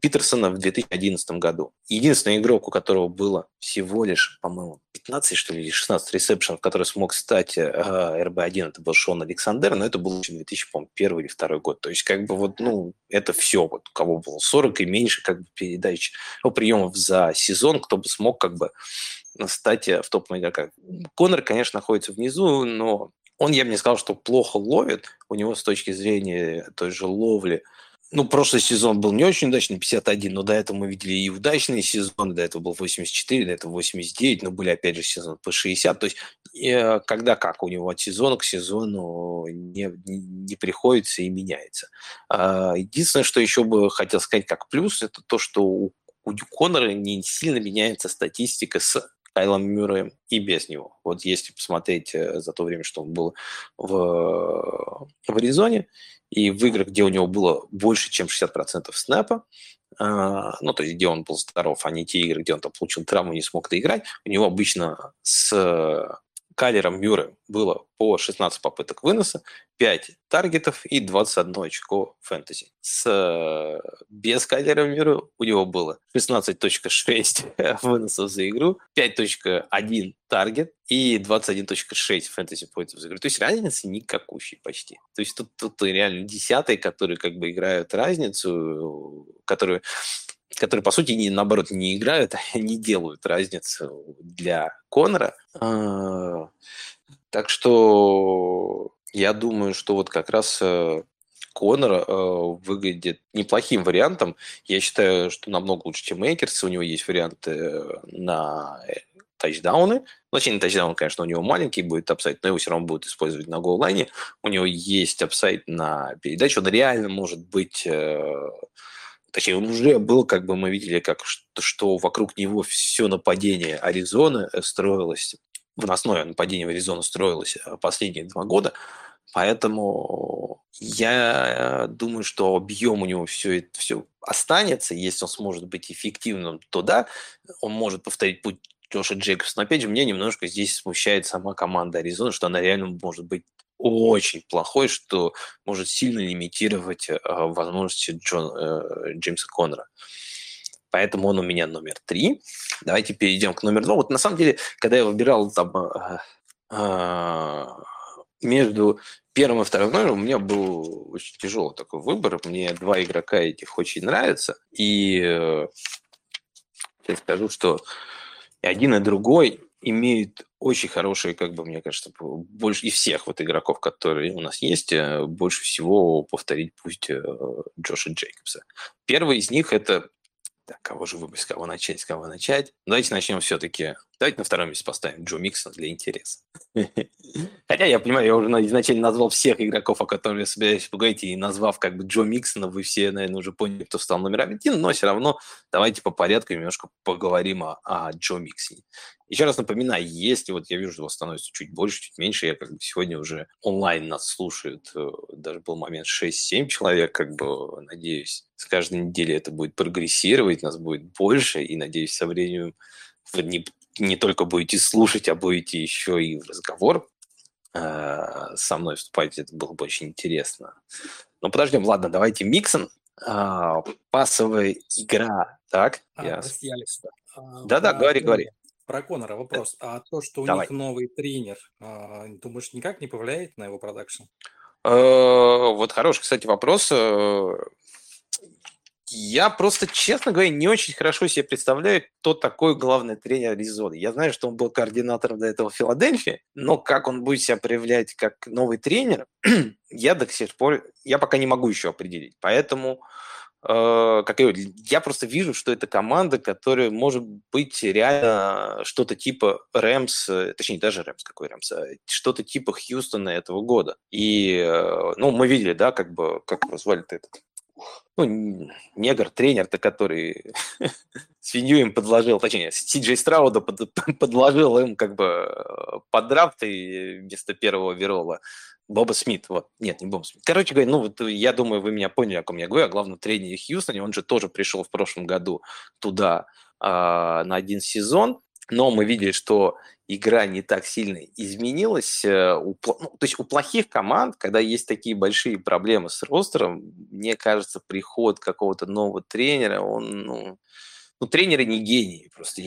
Питерсона в 2011 году. Единственный игрок, у которого было всего лишь, по-моему, 15, что ли, или 16 ресепшенов, который смог стать э, РБ-1, это был Шон Александр, но это был еще 2001 или 2 год. То есть, как бы вот, ну, это все. Вот у кого было 40 и меньше, как бы, передач, ну, приемов за сезон, кто бы смог, как бы, стать э, в топ игрока. Конор, конечно, находится внизу, но он, я бы не сказал, что плохо ловит. У него с точки зрения той же ловли – ну, прошлый сезон был не очень удачный, 51, но до этого мы видели и удачные сезоны, до этого был 84, до этого 89, но были, опять же, сезоны по 60. То есть, э, когда как, у него от сезона к сезону не, не, приходится и меняется. А, единственное, что еще бы хотел сказать как плюс, это то, что у, у Конора не сильно меняется статистика с Кайлом Мюрреем и без него. Вот если посмотреть э, за то время, что он был в, в Аризоне, и в играх, где у него было больше, чем 60% снэпа, Uh, ну, то есть, где он был здоров, а не те игры, где он там получил травму и не смог доиграть, у него обычно с Калером Мюрреем было по 16 попыток выноса, 5 таргетов и 21 очко фэнтези. С, без Кайлера Мюррея у него было 16.6 выносов за игру, 5.1 таргет и 21.6 фэнтези поинтов за игру. То есть разница никакущей почти. То есть тут, тут реально десятые, которые как бы играют разницу, которые которые, по сути, не, наоборот, не играют, а не делают разницу для Конора. А, так что я думаю, что вот как раз э, Конор э, выглядит неплохим вариантом. Я считаю, что намного лучше, чем Эйкерс. У него есть варианты э, на тачдауны. Ну, точнее, тачдаун, конечно, у него маленький будет upside, но его все равно будут использовать на goal line е. У него есть upside на передачу. Он реально может быть точнее, он уже был, как бы мы видели, как что, что вокруг него все нападение Аризоны э, строилось, выносное нападение в Аризону строилось э, последние два года, поэтому я думаю, что объем у него все это все останется, если он сможет быть эффективным, то да, он может повторить путь Джоша Джейкобса. Но опять же, мне немножко здесь смущает сама команда Аризоны, что она реально может быть очень плохой, что может сильно лимитировать э, возможности Джон, э, Джеймса Коннора. Поэтому он у меня номер три. Давайте перейдем к номер два. Вот на самом деле, когда я выбирал там э, э, между первым и вторым номером, у меня был очень тяжелый такой выбор. Мне два игрока этих очень нравятся. И э, я скажу, что один, и другой имеют очень хорошие, как бы, мне кажется, больше из всех вот игроков, которые у нас есть, э, больше всего повторить пусть э, Джоша Джейкобса. Первый из них это так, кого же выбрать, с кого начать, с кого начать? Давайте начнем все-таки. Давайте на втором месте поставим Джо Миксона для интереса. Хотя я понимаю, я уже изначально назвал всех игроков, о которых я собираюсь поговорить, и назвав как бы Джо Миксона, вы все, наверное, уже поняли, кто стал номером один, но все равно давайте по порядку немножко поговорим о, о Джо Миксоне. Еще раз напоминаю, если вот я вижу, что вас становится чуть больше, чуть меньше, я как бы сегодня уже онлайн нас слушают, э, даже был момент 6-7 человек, как бы, надеюсь, с каждой неделей это будет прогрессировать, нас будет больше, и, надеюсь, со временем не, не только будете слушать, а будете еще и в разговор э, со мной вступать, это было бы очень интересно. Но подождем, ладно, давайте Миксон, э, пасовая игра, так? А, я... прости, Алекс. Да-да, говори, говори. Про Конора вопрос. А то, что у Давай. них новый тренер, а, думаешь, никак не повлияет на его продакшн? Э, Вот хороший, кстати, вопрос. Я просто, честно говоря, не очень хорошо себе представляю, кто такой главный тренер Аризоны. Я знаю, что он был координатором до этого в Филадельфии, но как он будет себя проявлять как новый тренер, я до сих пор, я пока не могу еще определить. Поэтому э, как я, говорю, я просто вижу, что это команда, которая может быть реально что-то типа Рэмс, э, точнее, даже Рэмс, какой Рэмс, а что-то типа Хьюстона этого года. И, э, ну, мы видели, да, как бы, как его звали-то этот ну, негр, тренер-то, который свинью им подложил, точнее, Си Страуда под, подложил им как бы э, под драфт и вместо первого Верола Боба Смит, вот, нет, не Боба Смит. Короче говоря, ну, вот я думаю, вы меня поняли, о ком я говорю, о главном тренере Хьюстоне, он же тоже пришел в прошлом году туда э, на один сезон, но мы видели, что игра не так сильно изменилась. Э, у, ну, то есть у плохих команд, когда есть такие большие проблемы с ростером, мне кажется, приход какого-то нового тренера, он, ну, ну, тренеры не гении, просто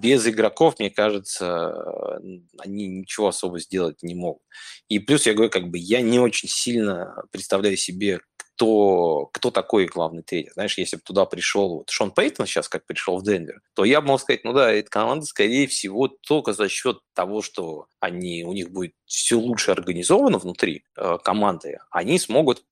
без игроков, мне кажется, они ничего особо сделать не могут. И плюс я говорю, как бы я не очень сильно представляю себе, кто, кто такой главный тренер. Знаешь, если бы туда пришел вот Шон Пейтон сейчас, как пришел в Денвер, то я бы мог сказать, ну да, эта команда, скорее всего, только за счет того, что они, у них будет все лучше организовано внутри э, команды, они смогут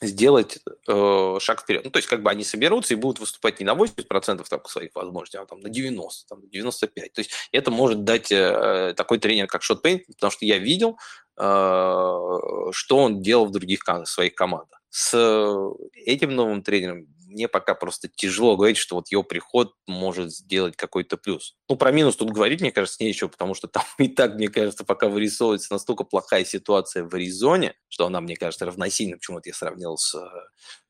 сделать э, шаг вперед. Ну, то есть, как бы они соберутся и будут выступать не на 80% так, своих возможностей, а там, на 90%, там, на 95%. То есть, это может дать э, такой тренер, как Шот Пейн, потому что я видел, что он делал в других своих командах. С этим новым тренером мне пока просто тяжело говорить, что вот его приход может сделать какой-то плюс. Ну, про минус тут говорить, мне кажется, нечего, потому что там и так, мне кажется, пока вырисовывается настолько плохая ситуация в Аризоне, что она, мне кажется, равносильна, почему-то я сравнил с э,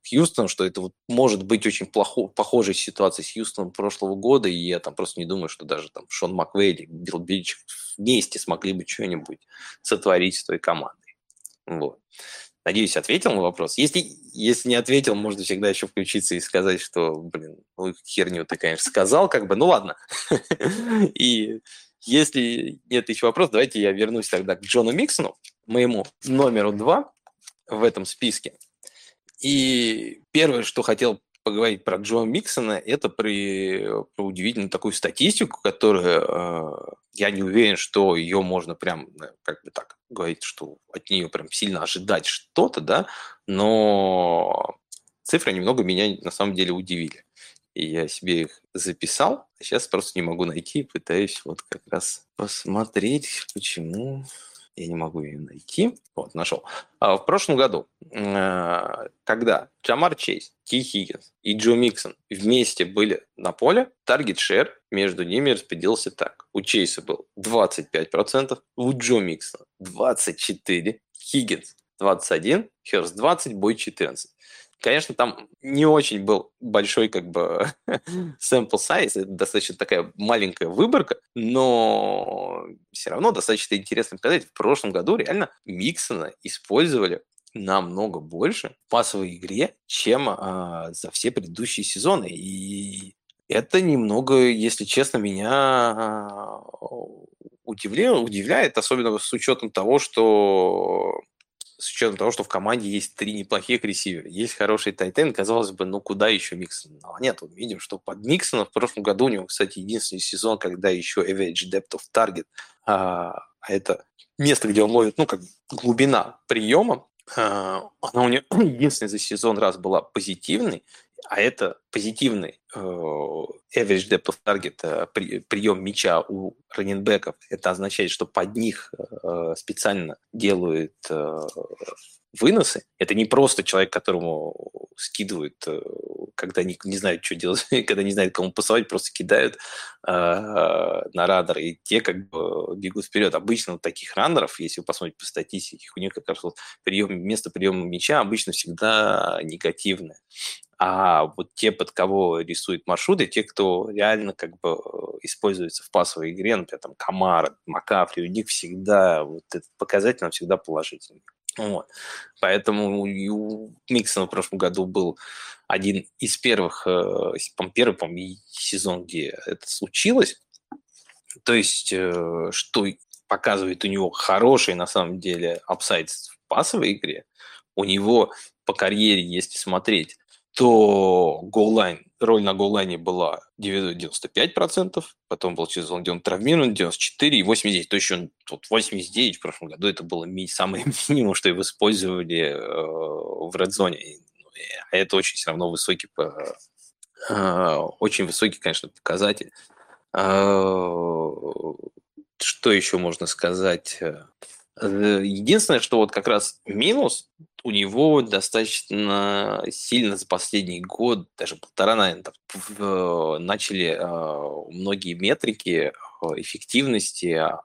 Хьюстоном, что это вот может быть очень плохо, похожей ситуацией с Хьюстоном прошлого года, и я там просто не думаю, что даже там Шон Маквей или Билл Бич вместе смогли бы что-нибудь сотворить с той командой. Вот. Надеюсь, ответил на вопрос. Если, если не ответил, можно всегда еще включиться и сказать, что, блин, ну, херню ты, конечно, сказал, как бы, ну ладно. И если нет еще вопросов, давайте я вернусь тогда к Джону Миксону, моему номеру два в этом списке. И первое, что хотел поговорить про Джо Миксона, это при, про удивительную такую статистику, которую э, я не уверен, что ее можно прям, э, как бы так говорить, что от нее прям сильно ожидать что-то, да, но цифры немного меня на самом деле удивили. И я себе их записал, а сейчас просто не могу найти, пытаюсь вот как раз посмотреть, почему я не могу ее найти. Вот, нашел. А в прошлом году, э, когда Джамар Чейз, Ки Хиггинс и Джо Миксон вместе были на поле, таргет шер между ними распределился так. У Чейса был 25%, у Джо Миксона 24%, Хиггинс 21, Херс 20, Бой 14. Конечно, там не очень был большой как бы sample size, это достаточно такая маленькая выборка, но все равно достаточно интересно показать. В прошлом году реально Миксона использовали намного больше в пасовой игре, чем а, за все предыдущие сезоны. И это немного, если честно, меня а, удивляет, удивляет, особенно с учетом того, что с учетом того, что в команде есть три неплохих ресивера, есть хороший тайтен, казалось бы, ну куда еще Миксон? Но нет, мы видим, что под Миксона в прошлом году у него, кстати, единственный сезон, когда еще average depth of target, а, а это место, где он ловит, ну, как глубина приема, а, она у него единственный за сезон раз была позитивной, а это позитивный э, average depth of target, э, при, прием мяча у раненбеков. Это означает, что под них э, специально делают выносы. Это не просто человек, которому скидывают, когда не, не знают, что делать, когда не знают, кому пасовать, просто кидают э, на радар, и те как бы бегут вперед. Обычно у таких раннеров, если вы посмотрите по статистике, у них как раз вот прием, место приема мяча обычно всегда негативное. А вот те, под кого рисуют маршруты, те, кто реально как бы используется в пасовой игре, например, там Камара, Макафри, у них всегда вот этот показатель, он всегда положительный. Вот. Поэтому у Миксона в прошлом году был один из первых, э, первый, по сезон, где это случилось. То есть, э, что показывает у него хороший, на самом деле, апсайд в пасовой игре. У него по карьере, если смотреть, то голлайн, роль на голлайне была 95%, потом был сезон, где он травмирован, 94 и 89. То есть он вот 89 в прошлом году, это было ми- самое минимум, что его использовали э, в редзоне. А это очень все равно высокий, э, очень высокий, конечно, показатель. Э, что еще можно сказать? Э, единственное, что вот как раз минус у него достаточно сильно за последний год, даже полтора, наверное, начали э, многие метрики э, эффективности а,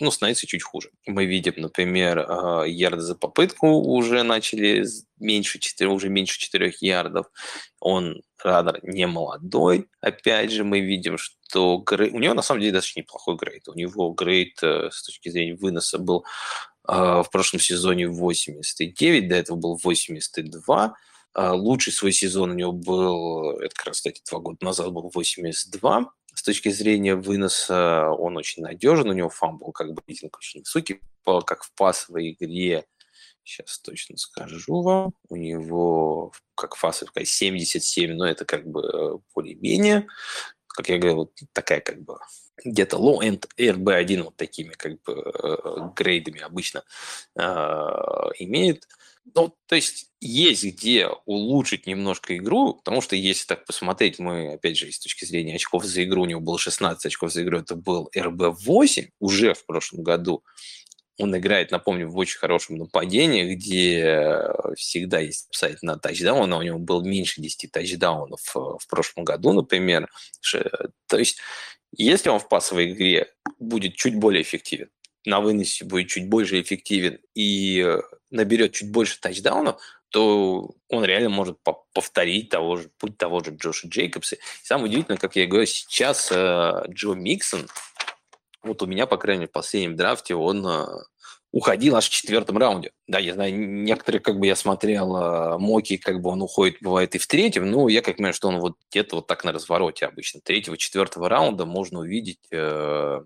ну, становится чуть хуже. Мы видим, например, ярды за попытку уже начали меньше 4, уже меньше 4 ярдов. Он раннер не молодой. Опять же, мы видим, что grade... у него на самом деле даже неплохой grade. У него grade э, с точки зрения выноса был э, в прошлом сезоне 89, до этого был 82. Э, лучший свой сезон у него был, это как раз, кстати, два года назад был 82 с точки зрения выноса он очень надежен, у него fumble как бы рейтинг очень высокий, как в пасовой игре, сейчас точно скажу вам, у него как фасовка 77, но это как бы э, более-менее, как я говорил, такая как бы где-то low-end RB1 вот такими как бы э, грейдами обычно э, имеет. Ну, то есть есть где улучшить немножко игру, потому что если так посмотреть, мы, опять же, с точки зрения очков за игру, у него было 16 очков за игру, это был РБ-8 уже в прошлом году. Он играет, напомню, в очень хорошем нападении, где всегда есть сайт на тачдаун, но у него было меньше 10 тачдаунов э, в прошлом году, например. То есть, если он в пасовой игре будет чуть более эффективен, на выносе будет чуть больше эффективен и наберет чуть больше тачдаунов, то он реально может повторить того же, путь того же Джоша Джейкобса. И самое удивительное, как я говорю, сейчас э, Джо Миксон, вот у меня, по крайней мере, в последнем драфте он э, уходил аж в четвертом раунде. Да, я знаю, некоторые, как бы я смотрел, э, mock и, как бы он уходит, бывает и в третьем, но я как понимаю, что он вот где-то вот так на развороте обычно. Третьего, четвертого раунда можно увидеть э,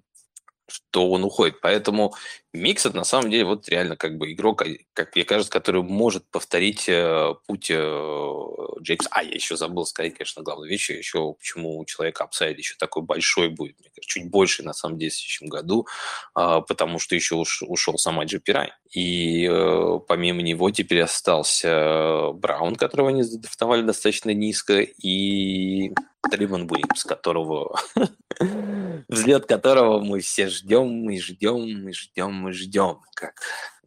что он уходит. Поэтому Миксон на самом деле вот реально как бы игрок, а, как мне кажется, который может повторить э, путь э, Джейкобса. А, я еще забыл сказать, конечно, главную вещь, еще почему у человека upside еще такой большой будет, мне кажется, чуть больше на самом деле в следующем году, э, потому что еще уш, ушел сама Джи Пирай. И э, помимо него теперь остался Браун, которого они задрафтовали достаточно низко, и Триван Уильямс, которого взлет которого мы все ждем и ждем и ждем и ждем, как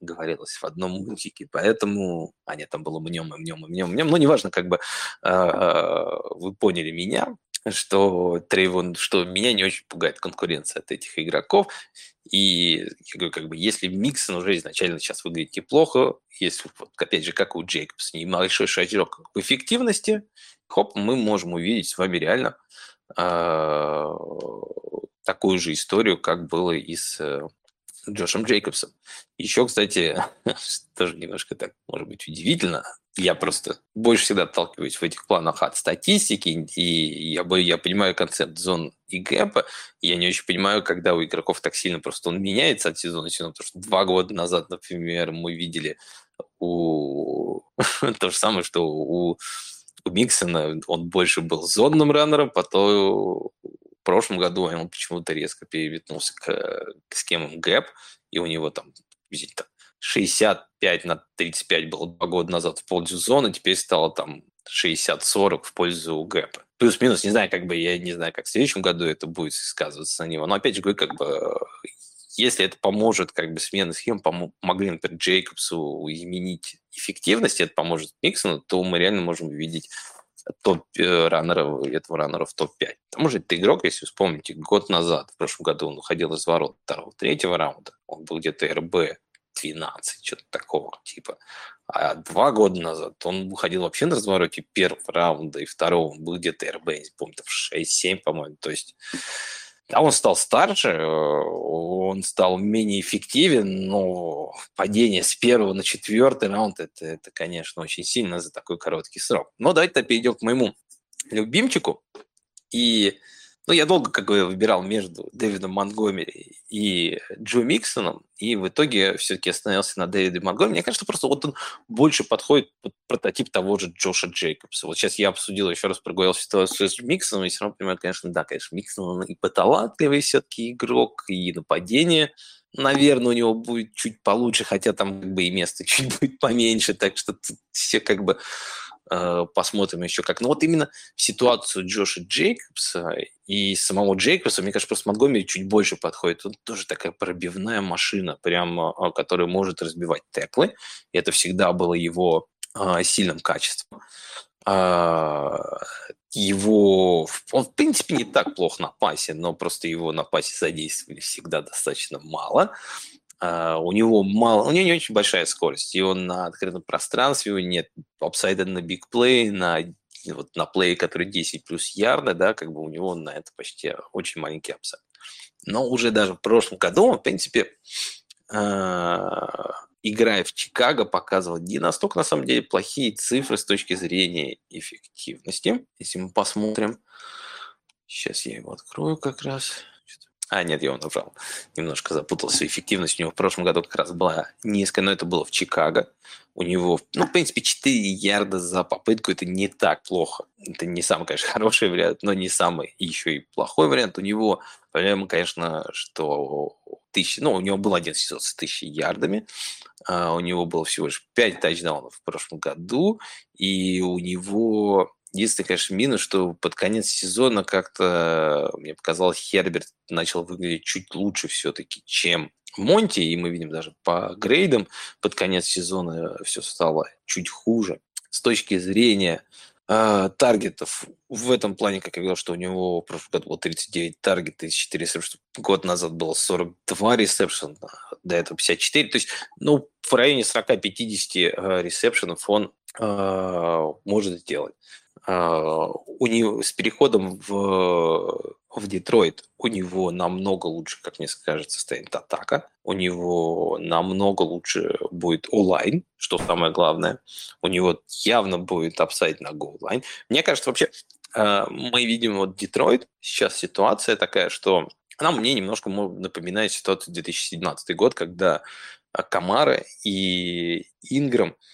говорилось в одном мультике. Поэтому, а нет, там было мнем и мнем и мнем, мнем. Ну, неважно, как бы э, вы поняли меня, что Трейвон, что меня не очень пугает конкуренция от этих игроков. И я говорю, как бы, если Миксон уже изначально сейчас выглядит неплохо, если, вот, опять же, как у Джейкобса, небольшой шажок в эффективности, хоп, мы можем увидеть с вами реально э, такую же историю, как было и с э, Джошем Джейкобсом. Еще, кстати, тоже немножко так, может быть, удивительно, я просто больше всегда отталкиваюсь в этих планах от статистики, и я, бы, я понимаю концепт зон и гэпа, я не очень понимаю, когда у игроков так сильно просто он меняется от сезона к сезону, потому что два года назад, например, мы видели у... то же самое, что у у Миксона. Он больше был зонным раннером, потом прошлом году он почему-то резко переметнулся к, к схемам гэп, и у него там, видите, там 65 на 35 было два года назад в пользу зоны, теперь стало там 60-40 в пользу гэпа. Плюс-минус, не знаю, как бы, я не знаю, как в следующем году это будет сказываться на него, но опять же говорю, как бы, если это поможет, как бы, смена схем, помогли, например, Джейкобсу изменить эффективность, это поможет Миксону, то мы реально можем увидеть топ-раннера, этого раннера в топ-5. Потому что это игрок, если вспомните, год назад, в прошлом году он уходил из ворот второго, третьего раунда, он был где-то РБ 12, что-то такого типа. А два года назад он выходил вообще на развороте первого раунда и второго, он был где-то РБ, не помню, в 6-7, по-моему. То есть да, он стал старше, э, он стал менее эффективен, но падение с первого на четвертый раунд это, это, конечно, очень сильно за такой короткий срок. Но давайте перейдем к моему любимчику. И ну, я долго, как бы, выбирал между Дэвидом Монгомери и Джо Миксоном, и в итоге все-таки остановился на Дэвиде Монгомери. Мне кажется, просто вот он больше подходит под прототип того же Джоша Джейкобса. Вот сейчас я обсудил, еще раз проговорил ситуацию с Миксоном, и все равно понимаю, конечно, да, конечно, Миксон он и поталантливый все-таки игрок, и нападение, наверное, у него будет чуть получше, хотя там как бы и место чуть будет поменьше, так что все как бы посмотрим еще как. Но вот именно ситуацию Джоша Джейкобса и самого Джейкобса, мне кажется, просто Монтгомери чуть больше подходит. Он тоже такая пробивная машина, прямо, а, которая может разбивать теклы. И это всегда было его а, сильным качеством. А, его, он в принципе не так плохо на пасе, но просто его на пасе задействовали всегда достаточно мало. Э, у него мало, у него не очень большая скорость, и он на открытом пространстве, у него нет upside а на big play, на вот на play, который 10 плюс ярда, да, как бы у него на это почти очень маленький upside. Но уже даже в прошлом году в принципе, uh, играя в Чикаго, показывал не настолько, на самом деле, плохие цифры с точки зрения эффективности. Если мы посмотрим, сейчас я его открою как раз. А, нет, я его набрал. Немножко запутался. Эффективность у него в прошлом году как раз была низкая, но это было в Чикаго. У него, ну, в принципе, 4 ярда за попытку. Это не так плохо. Это не самый, конечно, хороший вариант, но не самый еще и плохой вариант. У него проблема, конечно, что тысячи, ну, у него был один сезон с тысячей ярдами, а у него было всего лишь 5 тачдаунов в прошлом году, и у него Единственный, конечно, минус, что под конец сезона как-то, мне показалось, Херберт начал выглядеть чуть лучше все-таки, чем Монти, и мы видим даже по грейдам под конец сезона все стало чуть хуже. С точки зрения э, таргетов, в этом плане, как я говорил, что у него в прошлом году было 39 таргетов, 4 ресепшена, год назад было 42 ресепшена, до этого 54, то есть, ну, в районе 40-50 э, ресепшенов он э, может сделать. А, у него с переходом в, в Детройт у него намного лучше, как мне кажется, стоит атака. У него намного лучше будет O-line, что самое главное. У него явно будет upside на goal line. Мне кажется, вообще а, мы видим вот Детройт, сейчас ситуация такая, что она мне немножко напоминает ситуацию 2017 год, когда Камара и Инграм –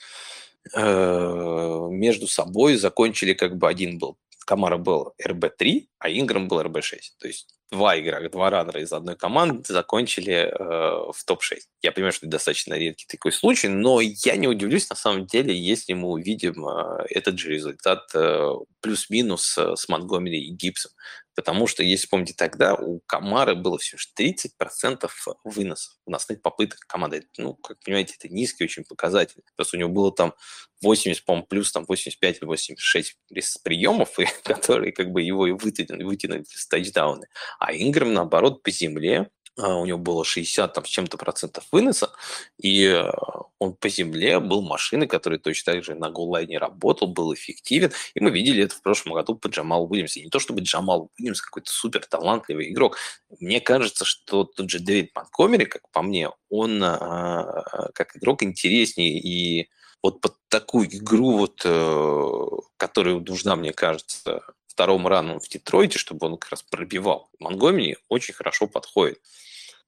между собой закончили как бы один был Камара был РБ-3, а Инграм был РБ-6. То есть два игрока, два раннера из одной команды закончили э, в топ-6. Я понимаю, что это достаточно редкий такой случай, но я не удивлюсь, на самом деле, если мы увидим э, этот же результат э, плюс-минус э, с Монтгомери и Гибсом. Потому что, если помните, тогда у Камары было всего лишь 30% выносов. Нет попыток команды. Ну, как понимаете, это низкий очень показатель. Просто у него было там 80, по плюс там 85 или 86 приемов, и, которые как бы его и вытянули, вытянули с тачдауны. А Инграм, наоборот, по земле у него было 60 там, с чем-то процентов выноса, и э, он по земле был машиной, которая точно так же на голлайне работал, был эффективен, и мы видели это в прошлом году по Джамалу Уильямсу. не то чтобы Джамал Уильямс какой-то супер талантливый игрок, мне кажется, что тот же Дэвид Монтгомери, как по мне, он а, как игрок интереснее. И вот под такую игру, вот, э, которая нужна, мне кажется, второму рану в Детройте, чтобы он как раз пробивал. Монгомери очень хорошо подходит.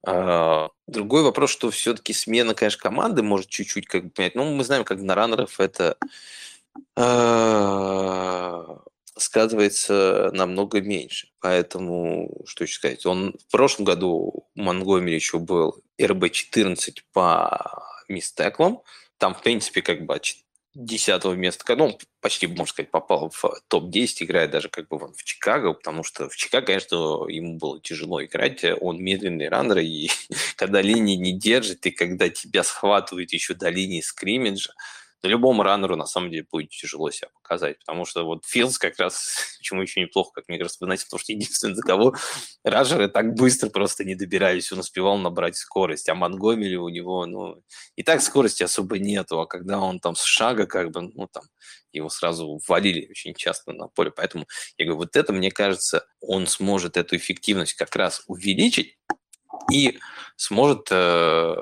А, другой вопрос, что все-таки смена, конечно, команды может чуть-чуть как бы понять. Ну, мы знаем, как на раннеров это а, сказывается намного меньше. Поэтому, что еще сказать, он в прошлом году Монгомери еще был РБ-14 по мистеклам. Там, в принципе, как бы десятого места, ну, почти, можно сказать, попал в топ-10, играет даже как бы в Чикаго, потому что в Чикаго, конечно, ему было тяжело играть, он медленный раннер, и когда линии не держит, и когда тебя схватывают еще до линии скриммиджа, да любому раннеру на самом деле будет тяжело себя показать, потому что вот Филдс как раз, почему еще неплохо, как мне кажется, вы знаете, потому что единственный, за кого раннеры так быстро просто не добирались, он успевал набрать скорость, а Монгомери у него, ну, и так скорости особо нету, а когда он там с шага как бы, ну, там, его сразу валили очень часто на поле, поэтому я говорю, вот это, мне кажется, он сможет эту эффективность как раз увеличить, и сможет э,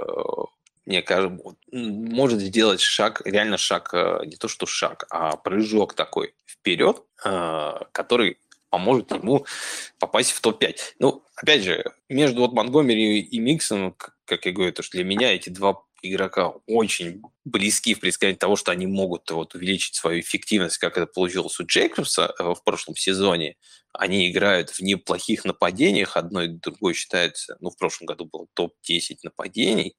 мне кажется, может сделать шаг, реально шаг, э, не то что шаг, а прыжок такой вперед, э, который поможет ему попасть в топ-5. Ну, опять же, между вот Монгомери и Миксом, как я говорю, то, что для меня эти два игрока очень близки в предсказании того, что они могут вот, увеличить свою эффективность, как это получилось у Джейкобса э, в прошлом сезоне. Они играют в неплохих нападениях, одно и другое считается, ну, в прошлом году было топ-10 нападений,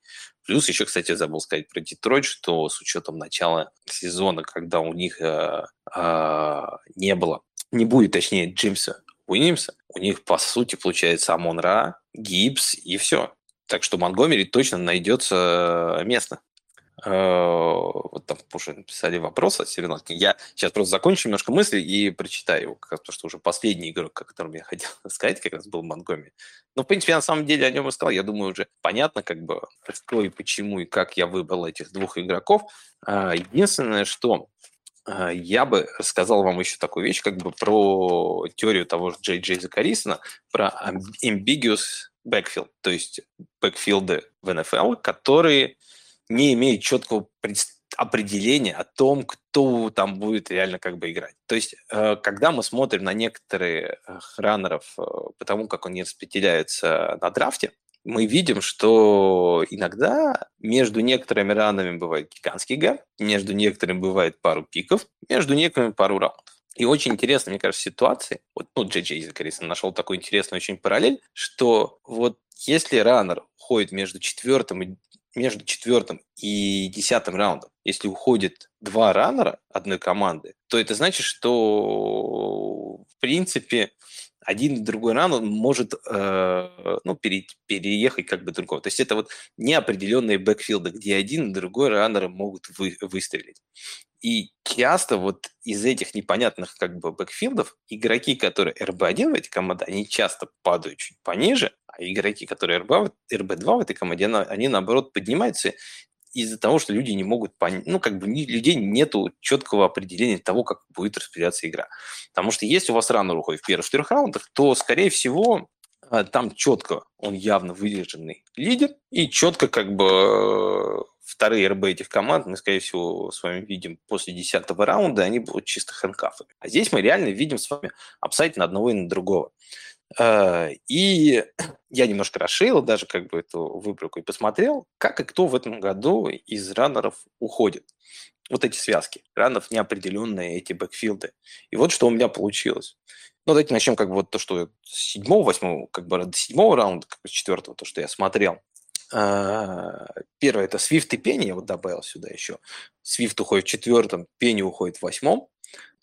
Плюс еще, кстати, забыл сказать про Детройт, что с учетом начала сезона, когда у них э, э, не было, не будет, точнее, Джимса Уильямса, у них, по сути, получается Амон Ра, Гибс и все. Так что Монгомери точно найдется место. Э, вот там уже написали вопрос от Севернотки. Я сейчас просто закончу немножко мысли и прочитаю его, потому что уже последний игрок, о котором я хотел сказать, как раз был Монгоми. Ну, в принципе, я на самом деле о нем и сказал. Я думаю, уже понятно, как бы, что и почему, и как я выбрал этих двух игроков. А, единственное, что а, я бы рассказал вам еще такую вещь, как бы про теорию того же Джей Джей Закарисона, про ambiguous backfield, то есть бэкфилды в НФЛ, которые не имеет четкого определения о том, кто там будет реально как бы играть. То есть, э, когда мы смотрим на некоторые э, раннеров э, по тому, как они распределяются на драфте, мы видим, что иногда между некоторыми ранами бывает гигантский гэп, между некоторыми бывает пару пиков, между некоторыми пару раундов. И очень интересно, мне кажется, ситуации, вот, ну, Джей Джей Закарисон нашел такой интересный очень параллель, что вот если раннер ходит между четвертым и между четвертым и десятым раундом, если уходит два раннера одной команды, то это значит, что в принципе один и другой раунд может э, ну, пере, переехать как бы другого. То есть это вот неопределенные бэкфилды, где один и другой раннеры могут вы, выстрелить. И часто вот из этих непонятных как бы бэкфилдов игроки, которые RB1 в этой команде, они часто падают чуть пониже, а игроки, которые RB, RB2 в этой команде, они наоборот поднимаются из-за того, что люди не могут понять, ну, как бы людей нету четкого определения того, как будет распределяться игра. Потому что если у вас раннер уходит в первых четырех раундах, то, скорее всего, а, там четко он явно выдержанный лидер, и четко как бы вторые РБ этих команд мы, скорее всего, с вами видим после десятого раунда, они будут чисто хэнкафами. А здесь мы реально видим с вами апсайт на одного и на другого. Э, и я немножко расширил даже как бы эту выборку и посмотрел, как и кто в этом году из раннеров уходит. Вот эти связки. Раннеров неопределенные, эти бэкфилды. И вот что у меня получилось. Ну, давайте начнем как бы вот то, что с седьмого, восьмого, как бы до седьмого раунда, как бы с четвертого, то, что я смотрел. А, первое – это Свифт и Пенни, я вот добавил сюда еще. Свифт уходит в четвертом, Пенни уходит в восьмом.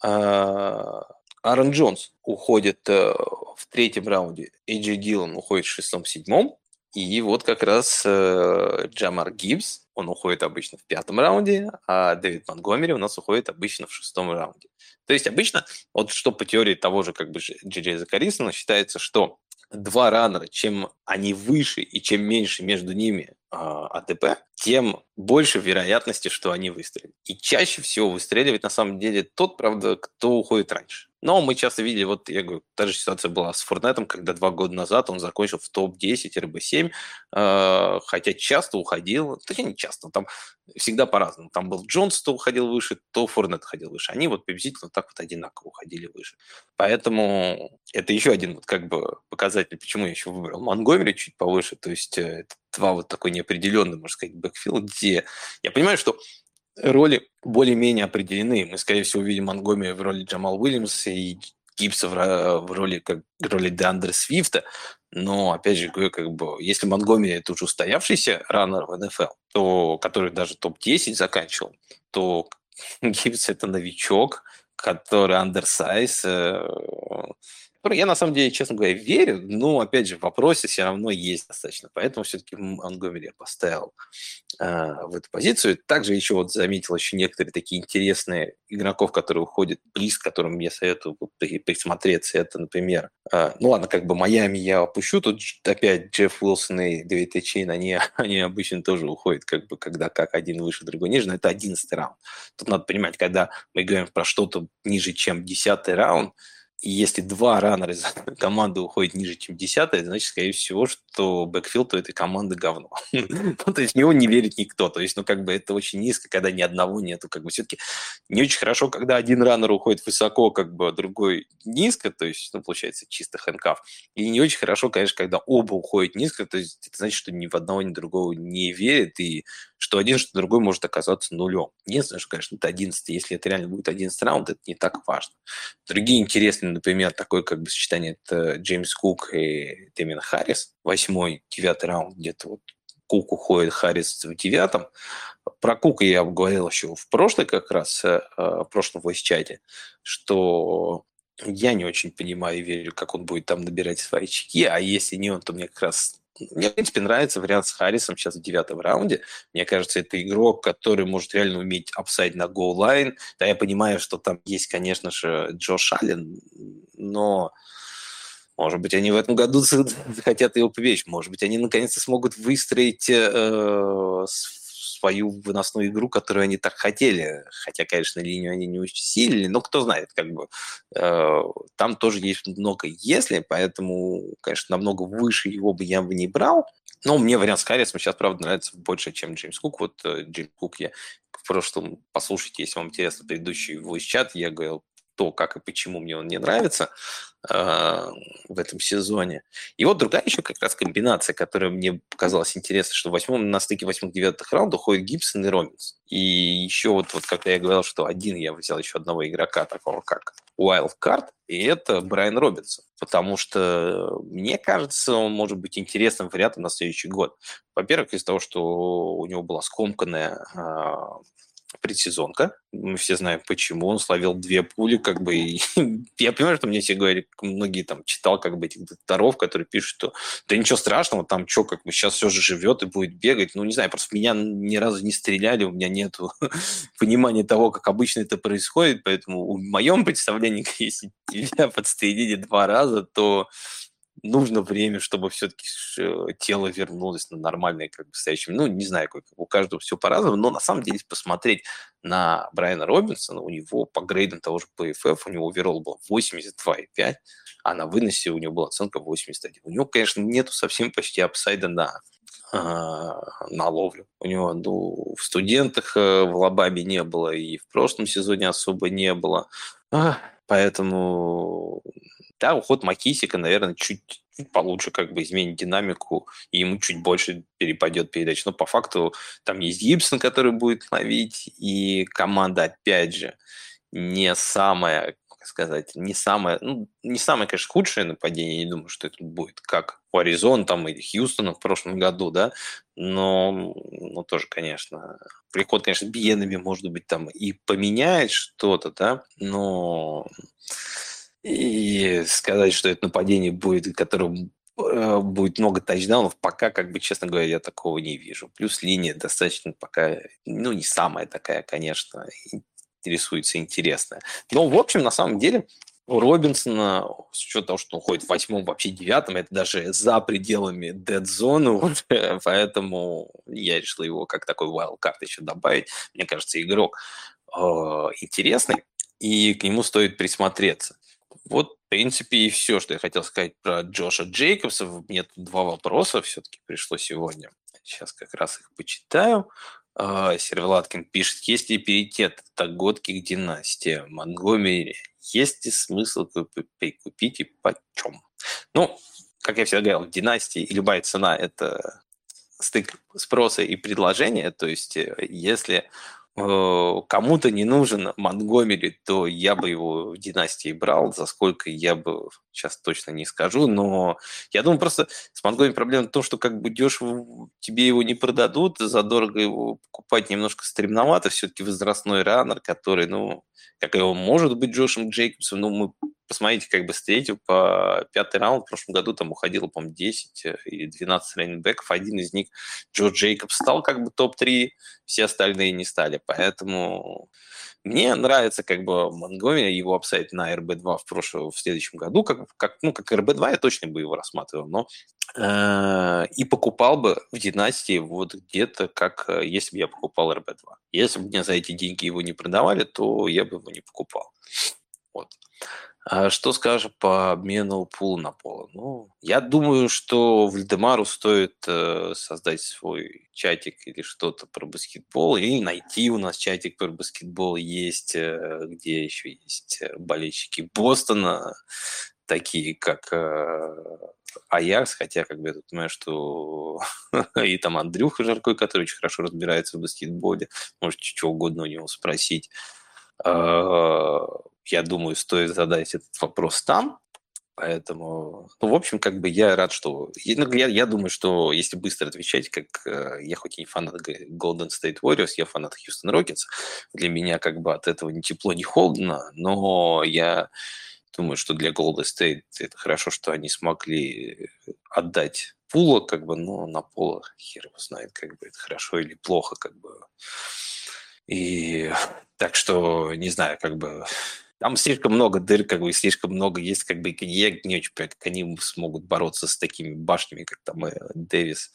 Аарон Джонс уходит э, в третьем раунде, Эйджи Дилан уходит в шестом-седьмом. И вот как раз э, Джамар Гибс, он уходит обычно в пятом раунде, а Дэвид Монгомери у нас уходит обычно в шестом раунде. То есть обычно, вот что по теории того же как бы Джей Закарисона, считается, что два раннера, чем они выше и чем меньше между ними э, АТП, тем больше вероятности, что они выстрелят. И чаще всего выстреливает на самом деле тот, правда, кто уходит раньше. Но мы часто видели, вот я говорю, та же ситуация была с Форнетом, когда два года назад он закончил в топ-10 РБ-7, э, хотя часто уходил, точнее не часто, там всегда по-разному. Там был Джонс, то уходил выше, то Форнет ходил выше. Они вот приблизительно так вот одинаково уходили выше. Поэтому это еще один вот как бы показатель, почему я еще выбрал Монтгомери чуть повыше, то есть э, два вот такой неопределенный, можно сказать, backfield, где я понимаю, что роли более-менее определены. Мы, скорее всего, увидим Монтгомери в роли Джамал Уильямса и Гибса в, в роли как в роли Деандре Свифта. Но, опять же, говорю, как бы, если Монтгомери это уже устоявшийся раннер в НФЛ, то, который даже топ-10 заканчивал, то Гибс это новичок, который андерсайз, э, я на самом деле, честно говоря, верю, но, опять же, в вопросе все равно есть достаточно. Поэтому все-таки Монгомери я поставил э, в эту позицию. Также еще вот заметил еще некоторые такие интересные игроков, которые уходят близ, которым я советую присмотреться. Это, например, э, ну ладно, как бы Майами я опущу, тут опять Джефф Уилсон и Дэвид Эчейн, они, они обычно тоже уходят, как бы, когда как один выше, другой ниже, но это одиннадцатый раунд. Тут надо понимать, когда мы говорим про что-то ниже, чем десятый раунд, и если два раннера из команды уходят ниже, чем десятая, значит, скорее всего, что backfield у этой команды говно. ну, то есть в него не верит никто. То есть, ну, как бы это очень низко, когда ни одного нету. Как бы все-таки не очень хорошо, когда один раннер уходит высоко, как бы, а другой низко, то есть, ну, получается, чисто handcuff. И не очень хорошо, конечно, когда оба уходят низко, то есть это значит, что ни в одного, ни в другого не верит, и что один, что другой может оказаться нулем. Единственное, что, конечно, это 11. Если это реально будет 11 раунд, это не так важно. Другие интересные, например, такое как бы сочетание, это Джеймс Кук и Дэмин Харрис. Восьмой, девятый раунд где-то вот Кук уходит, Харрис в девятом. Про Кука я говорил еще в прошлой как раз, э, в прошлом voice-чате, что я не очень понимаю и верю, как он будет там набирать свои очки, а если не он, то мне как раз мне, в принципе, нравится вариант с Харрисом сейчас в девятом раунде. Мне кажется, это игрок, который может реально иметь upside на goal line. Да, я понимаю, что там есть, конечно же, Джош Аллен, но может быть, они в этом году захотят его поберечь. Может быть, они наконец-то смогут выстроить э, свою выносную игру, которую они так хотели. Хотя, конечно, линию они не усилили, но кто знает, как бы э, там тоже есть много если, поэтому, конечно, намного выше его бы я бы не брал. Но мне вариант с Харрисом сейчас, правда, нравится больше, чем Джеймс Кук. Вот э, Джеймс Кук я в прошлом, послушайте, если вам интересно, предыдущий voice чат, я говорил то, как и почему мне он не нравится в этом сезоне. И вот другая еще как раз комбинация, которая мне показалась интересной, что в восьмом, на стыке восьмых-девятых раундов ходит Гибсон и Робинс. И еще вот, вот когда я говорил, что один я взял еще одного игрока, такого как Wild Card, и это Брайан Робинсон. Потому что, мне кажется, он может быть интересным вариантом на следующий год. Во-первых, из-за того, что у него была скомканная а, предсезонка. Мы все знаем, почему. Он словил две пули, как бы. И я понимаю, что мне все говорят, многие там читал, как бы, этих докторов, которые пишут, что да ничего страшного, там что, как бы сейчас все же живет и будет бегать. Ну, не знаю, просто меня ни разу не стреляли, у меня нет понимания того, как обычно это происходит, поэтому в моем представлении, если тебя подстрелили два раза, то нужно время, чтобы все-таки э, тело вернулось на нормальное, как бы, стоящее. Ну, не знаю, как у каждого все по-разному, но на самом деле, посмотреть на Брайана Робинсона, у него по грейдам того же PFF, у него оверолл был 82,5, а на выносе у него была оценка 81. У него, конечно, нету совсем почти апсайда на а, на ловлю. У него ну, в студентах э, в Лабаме не было, и в прошлом сезоне особо не было. Поэтому да, уход Макисика, наверное, чуть, получше как бы изменит динамику, и ему чуть больше перепадет передач. Но по факту там есть Гибсон, который будет ловить, и команда, опять же, не самая, как сказать, не самое, ну, не самое, конечно, худшее нападение, не думаю, что это будет как у Аризон там или Хьюстона в прошлом году, да, но, ну, тоже, конечно, приход, конечно, Биенами, может быть, там и поменяет что-то, да, но и сказать, что это нападение будет, которым э, будет много тачдаунов, пока, как бы, честно говоря, я такого не вижу. Плюс линия достаточно пока, ну, не самая такая, конечно, интересуется интересная. Но, в общем, на самом деле, у Робинсона, с учетом того, что он ходит в восьмом, вообще девятом, это даже за пределами дед-зоны поэтому я решил его как такой wildcard еще добавить. Мне кажется, игрок э, интересный, и к нему стоит присмотреться. Вот, в принципе, и все, что я хотел сказать про Джоша Джейкобса. Мне тут два вопроса все-таки пришло сегодня. Сейчас как раз их почитаю. А, Сервелаткин пишет, есть ли перейти от Таготки к династии Монгомери? Есть ли смысл прикупить и почем? Ну, как я всегда говорил, династии любая цена – это стык спроса и предложения. То есть, э, если кому-то не нужен Монгомери, то я бы его в династии брал. За сколько я бы сейчас точно не скажу, но я думаю, просто с Монгомери проблема в том, что как бы дешево тебе его не продадут, задорого его покупать немножко стремновато, все-таки возрастной раннер, который, ну, как его может быть Джошем Джейкобсом, ну, мы посмотрите, как бы с третьего по пятый раунд в прошлом году там уходило, по-моему, 10 э, или 12 раненбеков. Один из них, Джо Джейкобс, стал как бы топ-3, все остальные не стали. Поэтому мне нравится как бы Монгомери, его апсайт на РБ-2 в прошлом, в следующем году. Как, как, ну, как РБ-2 я точно бы его рассматривал, но э, и покупал бы в династии вот где-то, как э, если бы я покупал РБ-2. Если бы мне за эти деньги его не продавали, то я бы его не покупал. Вот. А что скажешь по обмену пула на пола? Ну, я думаю, что Вальдемару стоит э, создать свой чатик или что-то про баскетбол, и найти у нас чатик про баскетбол есть, э, где еще есть э, болельщики Бостона, такие как э, Аякс, хотя как бы я тут понимаю, что и там Андрюха Жаркой, который очень хорошо разбирается в баскетболе, можете что угодно у него спросить. А, я думаю, стоит задать этот вопрос там. Поэтому, ну, в общем, как бы я рад, что... Ну, я, я думаю, что если быстро отвечать, как э, я хоть и не фанат Golden State Warriors, я фанат Houston Rockets, для меня как бы от этого ни тепло, ни холодно, но я думаю, что для Golden State это хорошо, что они смогли отдать Пула, как бы, но на Пола хер его знает, как бы это хорошо или плохо, как бы. И так что, не знаю, как бы там слишком много дыр, как бы, слишком много есть, как бы, я не очень понимаю, как они смогут бороться с такими башнями, как там э, Дэвис,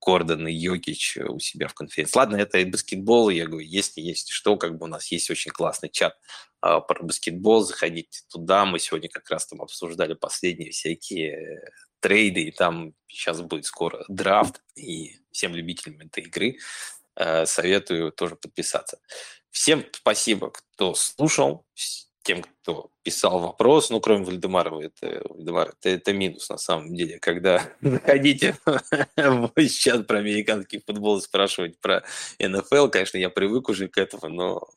Гордон и Йокич у себя в конференции. Ладно, это и баскетбол, я говорю, если есть что, как бы у нас есть очень классный чат а, про баскетбол, заходите туда, мы сегодня как раз там обсуждали последние всякие trade ы, и там сейчас будет скоро драфт, и всем любителям этой игры э, советую тоже подписаться. Всем спасибо, кто слушал, тем, кто писал вопрос, ну, кроме Вальдемара, это, Вальдемар, это, это минус на самом деле, когда заходите сейчас про американский футбол и спрашивать про НФЛ, конечно, я привык уже к этому, но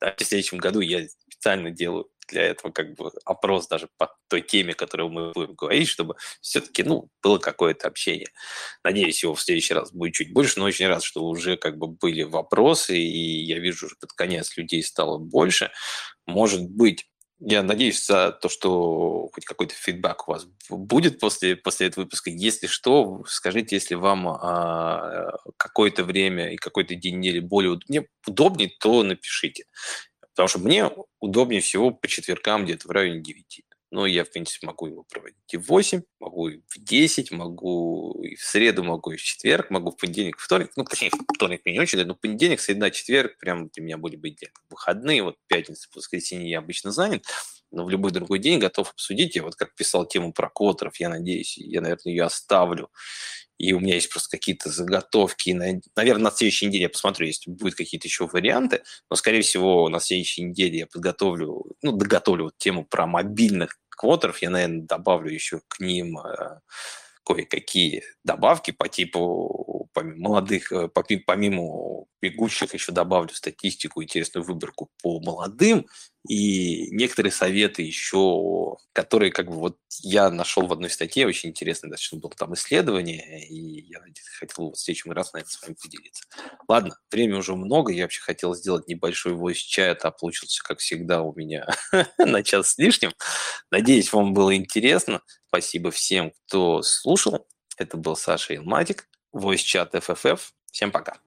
в следующем году я специально делаю для этого как бы опрос даже по той теме, которую мы будем говорить, чтобы все-таки, ну, было какое-то общение. Надеюсь, его в следующий раз будет чуть больше, но очень рад, что уже как бы были вопросы, и я вижу, что под конец людей стало больше. Может быть, я надеюсь за то, что хоть какой-то фидбэк у вас будет после, после этого выпуска. Если что, скажите, если вам а, какое-то время и какой-то день недели более удобнее, удобнее, то напишите. Потому что мне удобнее всего по четвергам где-то в районе 9. Но я, в принципе, могу его проводить и в 8, могу и в 10, могу и в среду, могу и в четверг, могу в понедельник, вторник. Ну, точнее, вторник мне не очень, но понедельник, среда, четверг прям для меня будет быть выходные. Вот пятница, воскресенье я обычно занят но в любой другой день готов обсудить. Я вот как писал тему про квотеров, я надеюсь, я, наверное, ее оставлю и у меня есть просто какие-то заготовки. Наверное, на следующей неделе я посмотрю, если будут какие-то еще варианты, но, скорее всего, на следующей неделе я подготовлю, ну, доготовлю вот тему про мобильных квотеров, я, наверное, добавлю еще к ним э, кое-какие добавки по типу помимо молодых, э, помимо бегущих еще добавлю статистику, интересную выборку по молодым и некоторые советы еще, которые как бы вот я нашел в одной статье, очень интересно, достаточно было там исследование, и я хотел вот в следующем раз на это с вами поделиться. Ладно, времени уже много, я вообще хотел сделать небольшой voice чат, а получился, как всегда, у меня на час с лишним. Надеюсь, вам было интересно. Спасибо всем, кто слушал. Это был Саша Илматик, voice чат FFF. Всем пока.